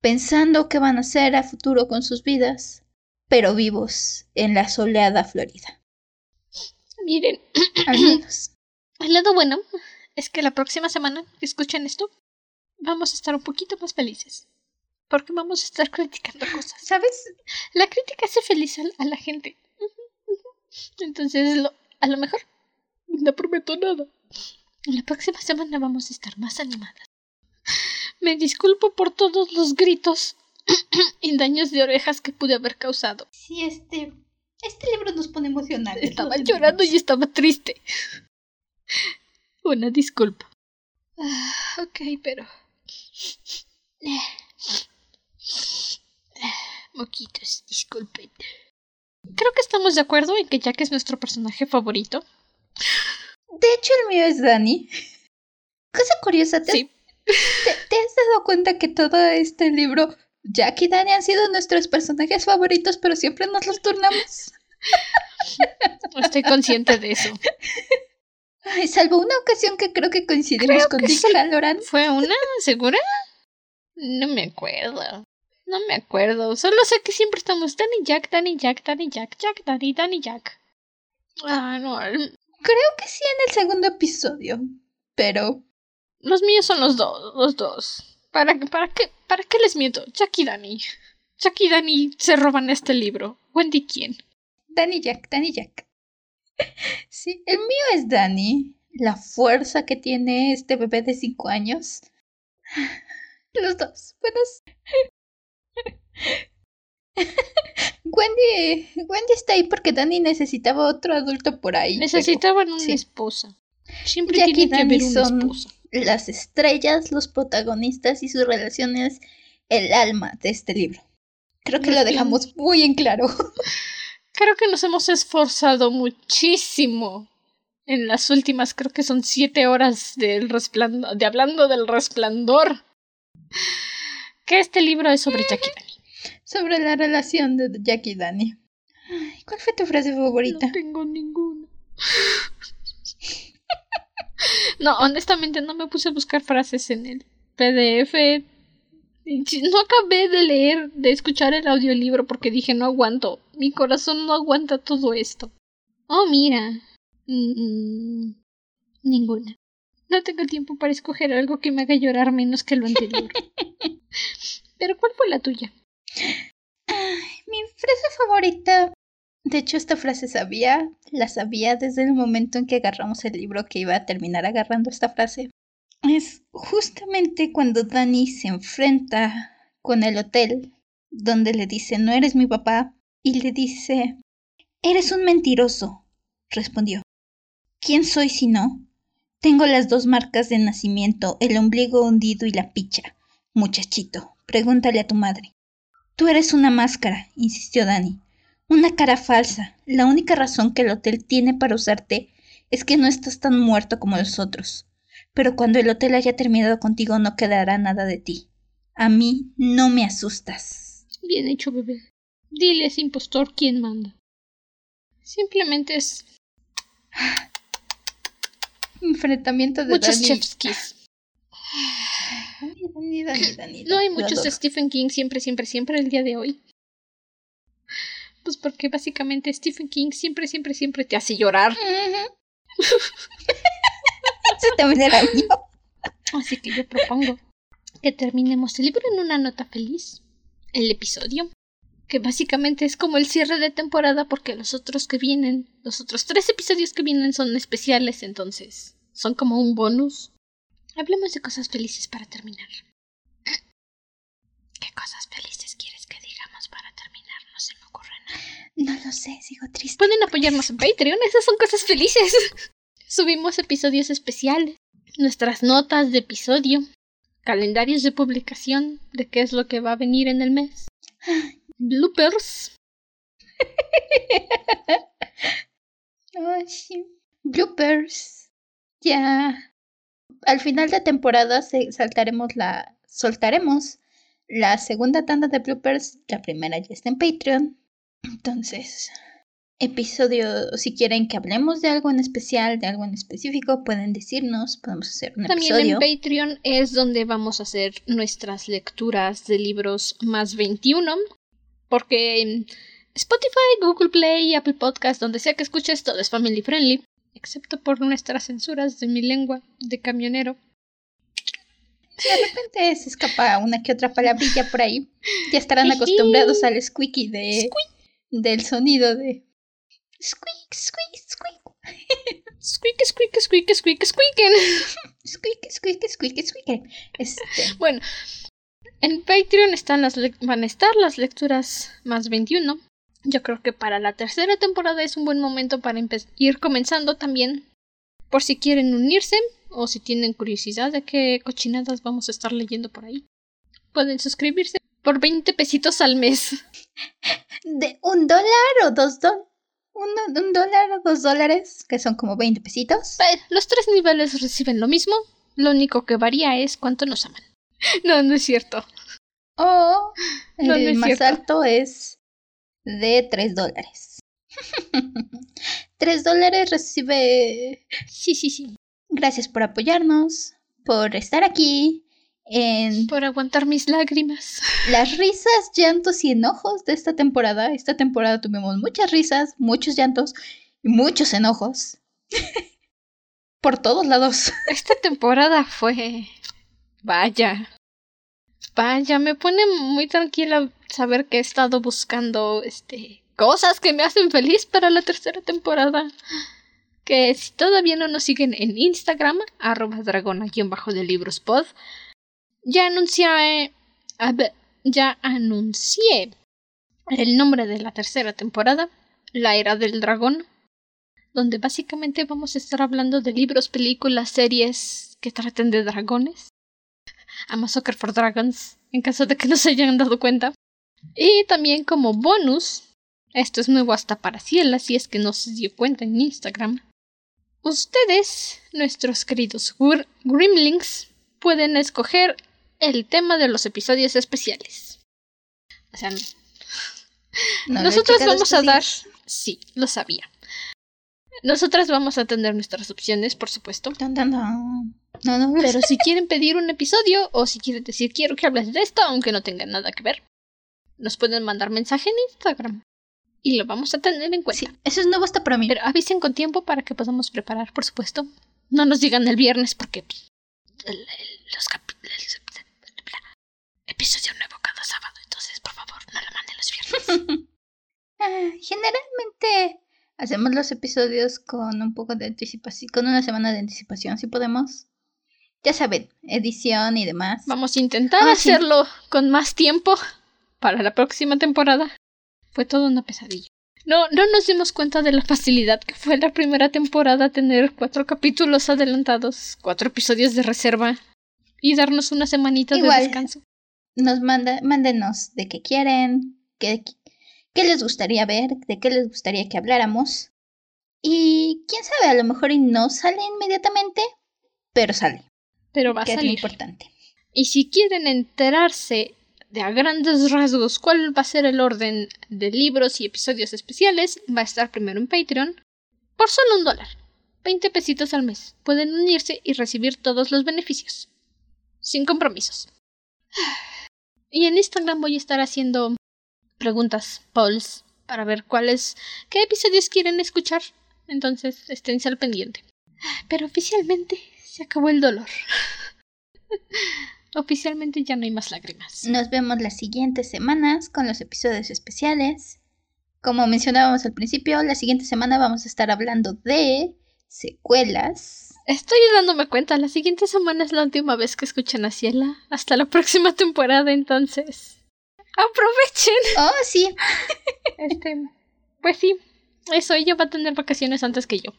pensando qué van a hacer a futuro con sus vidas, pero vivos en la soleada Florida. Miren, [clears throat] al menos. El lado bueno es que la próxima semana que escuchen esto, vamos a estar un poquito más felices. Porque vamos a estar criticando cosas. ¿Sabes? La crítica hace feliz a, la gente. Entonces, a lo mejor, no prometo nada. La próxima semana vamos a estar más animadas. Me disculpo por todos los gritos [clears throat] y daños de orejas que pude haber causado. Sí, este este libro nos pone emocionales. Estaba llorando y estaba triste. Una disculpa. Ah, ok, pero. Moquitos, disculpen. Creo que estamos de acuerdo en que Jack es nuestro personaje favorito. De hecho, el mío es Dani. Cosa curiosa, ¿te, sí. ¿te, has dado cuenta que todo este libro, Jack y Dani han sido nuestros personajes favoritos, pero siempre nos los turnamos? [laughs] Estoy consciente de eso. Ay, salvo una ocasión que creo que coincidimos con Dick Halloran. ¿Fue una? ¿Segura? No me acuerdo. No me acuerdo. Solo sé que siempre estamos Danny Jack, Danny Jack, Danny Jack, Jack, Danny, Danny Jack. Ah, no. Creo que sí en el segundo episodio. Pero. Los míos son los dos, los dos. ¿Para, para, qué, ¿Para qué les miento? Jack y Danny. Jack y Danny se roban este libro. Wendy, ¿quién? Danny Jack, Danny Jack. [laughs] Sí, el mío es Danny. La fuerza que tiene este bebé de cinco años. [laughs] Los dos. Buenos. [laughs] Wendy, Wendy está ahí porque Danny necesitaba otro adulto por ahí. Necesitaban una esposa. Siempre tiene que haber una esposa. Las estrellas, los protagonistas y sus relaciones, el alma de este libro. Creo que lo dejamos muy en claro. Creo que nos hemos esforzado muchísimo en las últimas, creo que son siete horas del resplandor, de hablando del resplandor. Que este libro es sobre Jack y Dani. Sobre la relación de Jack y Dani. ¿Cuál fue tu frase favorita? No tengo ninguna. no, honestamente no me puse a buscar frases en el PDF no acabé de leer, de escuchar el audiolibro porque dije no aguanto. Mi corazón no aguanta todo esto. Oh, mira. Mm, ninguna. No tengo tiempo para escoger algo que me haga llorar menos que lo anterior. [laughs] Pero ¿cuál fue la tuya? Mi frase favorita. De hecho, esta frase sabía, la sabía desde el momento en que agarramos el libro que iba a terminar agarrando esta frase es justamente cuando Dani se enfrenta con el hotel, donde le dice, no eres mi papá, y le dice, eres un mentiroso, respondió. ¿Quién soy si no? Tengo las dos marcas de nacimiento, el ombligo hundido y la picha. Muchachito, pregúntale a tu madre. Tú eres una máscara, insistió Dani. Una cara falsa. La única razón que el hotel tiene para usarte es que no estás tan muerto como los otros pero cuando el hotel haya terminado contigo no quedará nada de ti. A mí no me asustas. Bien hecho, bebé. Dile a ese impostor quién manda. Simplemente es. [laughs] Enfrentamiento de Muchos Dani. No hay muchos de Stephen King siempre, siempre, siempre el día de hoy. Pues porque básicamente Stephen King siempre, siempre, siempre te hace llorar. [laughs] Así que yo propongo que terminemos el libro en una nota feliz. El episodio. Que básicamente es como el cierre de temporada porque los otros que vienen, los otros tres episodios que vienen son especiales, entonces son como un bonus. Hablemos de cosas felices para terminar. ¿Qué cosas felices quieres que digamos para terminar? No se me ocurre nada. No lo sé, sigo triste. Pueden apoyarnos en Patreon, esas son cosas felices. [laughs] Subimos episodios especiales, nuestras notas de episodio, calendarios de publicación de qué es lo que va a venir en el mes, bloopers. [laughs] Bloopers. Ya. Al final de temporada saltaremos la. soltaremos la segunda tanda de bloopers. La primera ya está en Patreon. Entonces, episodio, si quieren que hablemos de algo en especial, de algo en específico, pueden decirnos, podemos hacer un También en Patreon es donde vamos a hacer nuestras lecturas de libros más 21, porque en Spotify, Google Play, Apple Podcast, donde sea que escuches, todo es family friendly, excepto por nuestras censuras de mi lengua de camionero. De repente se escapa una que otra palabrilla por ahí. Ya estarán acostumbrados al squeaky de, del sonido de Squeak, squeak, squeak. squeak, squeak, squeak, squeak, squeak. squeak, squeak, squeak, squeak. Este. Bueno, en Patreon están las van a estar las lecturas más 21. Yo creo que para la tercera temporada es un buen momento para ir comenzando también. Por si quieren unirse o si tienen curiosidad de qué cochinadas vamos a estar leyendo por ahí. Pueden suscribirse por 20 pesitos al mes. [laughs] ¿De un dólar o dos dólares? un, dólar o dos dólares, que son como 20 pesitos. los tres niveles reciben lo mismo, lo único que varía es cuánto nos aman. [laughs] No, no es cierto. O el No, no es más cierto. alto es de 3 dólares. [laughs] 3 dólares recibe. Sí, sí, sí. Gracias por apoyarnos, por estar aquí en Por aguantar mis lágrimas. [laughs] las risas, llantos y enojos de esta temporada. Esta temporada tuvimos muchas risas, muchos llantos y muchos enojos. [laughs] por todos lados. Esta temporada fue. Vaya. Vaya, me pone muy tranquila saber que he estado buscando este cosas que me hacen feliz para la tercera temporada. Que si todavía no nos siguen en Instagram, arroba dragona-de librospod, ya anuncié. a ver, ya anuncié el nombre de la tercera temporada, La Era del Dragón, donde básicamente vamos a estar hablando de libros, películas, series que traten de dragones. A Soccer for Dragons, en caso de que no se hayan dado cuenta. Y también como bonus, esto es nuevo hasta para Ciela, si es que no se dio cuenta en Instagram. Ustedes, nuestros queridos gr- Grimlings, pueden escoger el tema de los episodios especiales. O sea, No nosotros vamos a dar. Sí, lo sabía. Nosotras vamos a tener nuestras opciones, por supuesto. Tan, tan, tan. No, no, Pero si [laughs] quieren pedir un episodio o si quieren decir quiero que hables de esto, aunque no tenga nada que ver, nos pueden mandar mensaje en Instagram. Y lo vamos a tener en cuenta. Sí, eso es nuevo hasta para mí. Pero avisen con tiempo para que podamos preparar, por supuesto. No nos digan el viernes porque los el- episodio nuevo cada sábado. Entonces, por favor, no lo manden los viernes. [laughs] Ah, generalmente hacemos los episodios con un poco de anticipación, con una semana de anticipación, si podemos. Ya saben, edición y demás. Vamos a intentar Ah, sí. hacerlo con más tiempo para la próxima temporada. Fue toda una pesadilla. No, no nos dimos cuenta de la facilidad que fue la primera temporada tener cuatro capítulos adelantados, cuatro episodios de reserva y darnos una semanita Igual. de descanso. Nos manda, mándenos de qué quieren, qué, qué les gustaría ver, de qué les gustaría que habláramos. Y quién sabe, a lo mejor y no sale inmediatamente, pero sale, Pero va a que es lo salir. importante. Y si quieren enterarse de a grandes rasgos cuál va a ser el orden de libros y episodios especiales, va a estar primero en Patreon por solo un dólar. 20 pesitos al mes. Pueden unirse y recibir todos los beneficios. Sin compromisos. [sighs] Y en Instagram voy a estar haciendo preguntas, polls, para ver cuáles, qué episodios quieren escuchar. Entonces, esténse al pendiente. Pero oficialmente se acabó el dolor. [laughs] Oficialmente ya no hay más lágrimas. Nos vemos las siguientes semanas con los episodios especiales. Como mencionábamos al principio, la siguiente semana vamos a estar hablando de secuelas. Estoy dándome cuenta, la siguiente semana es la última vez que escuchan a Ciela. Hasta la [laughs] próxima temporada, entonces. Aprovechen. Oh, sí, [laughs] Este, pues sí, eso, ella va a tener vacaciones antes que yo.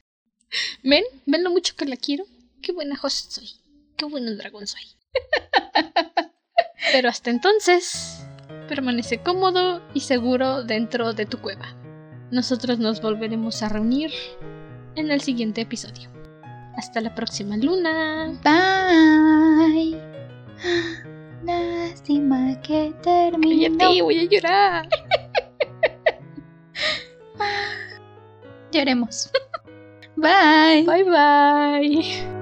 [laughs] ¿Ven? ¿Ven lo mucho que la quiero? Qué buena host soy. Qué buen dragón soy. Pero hasta entonces, permanece cómodo y seguro dentro de tu cueva. Nosotros nos volveremos a reunir en el siguiente episodio. Hasta la próxima luna. bye. [gasps] Lástima que terminó. Cállate, voy a llorar. [laughs] Lloremos. [laughs] Bye. Bye bye.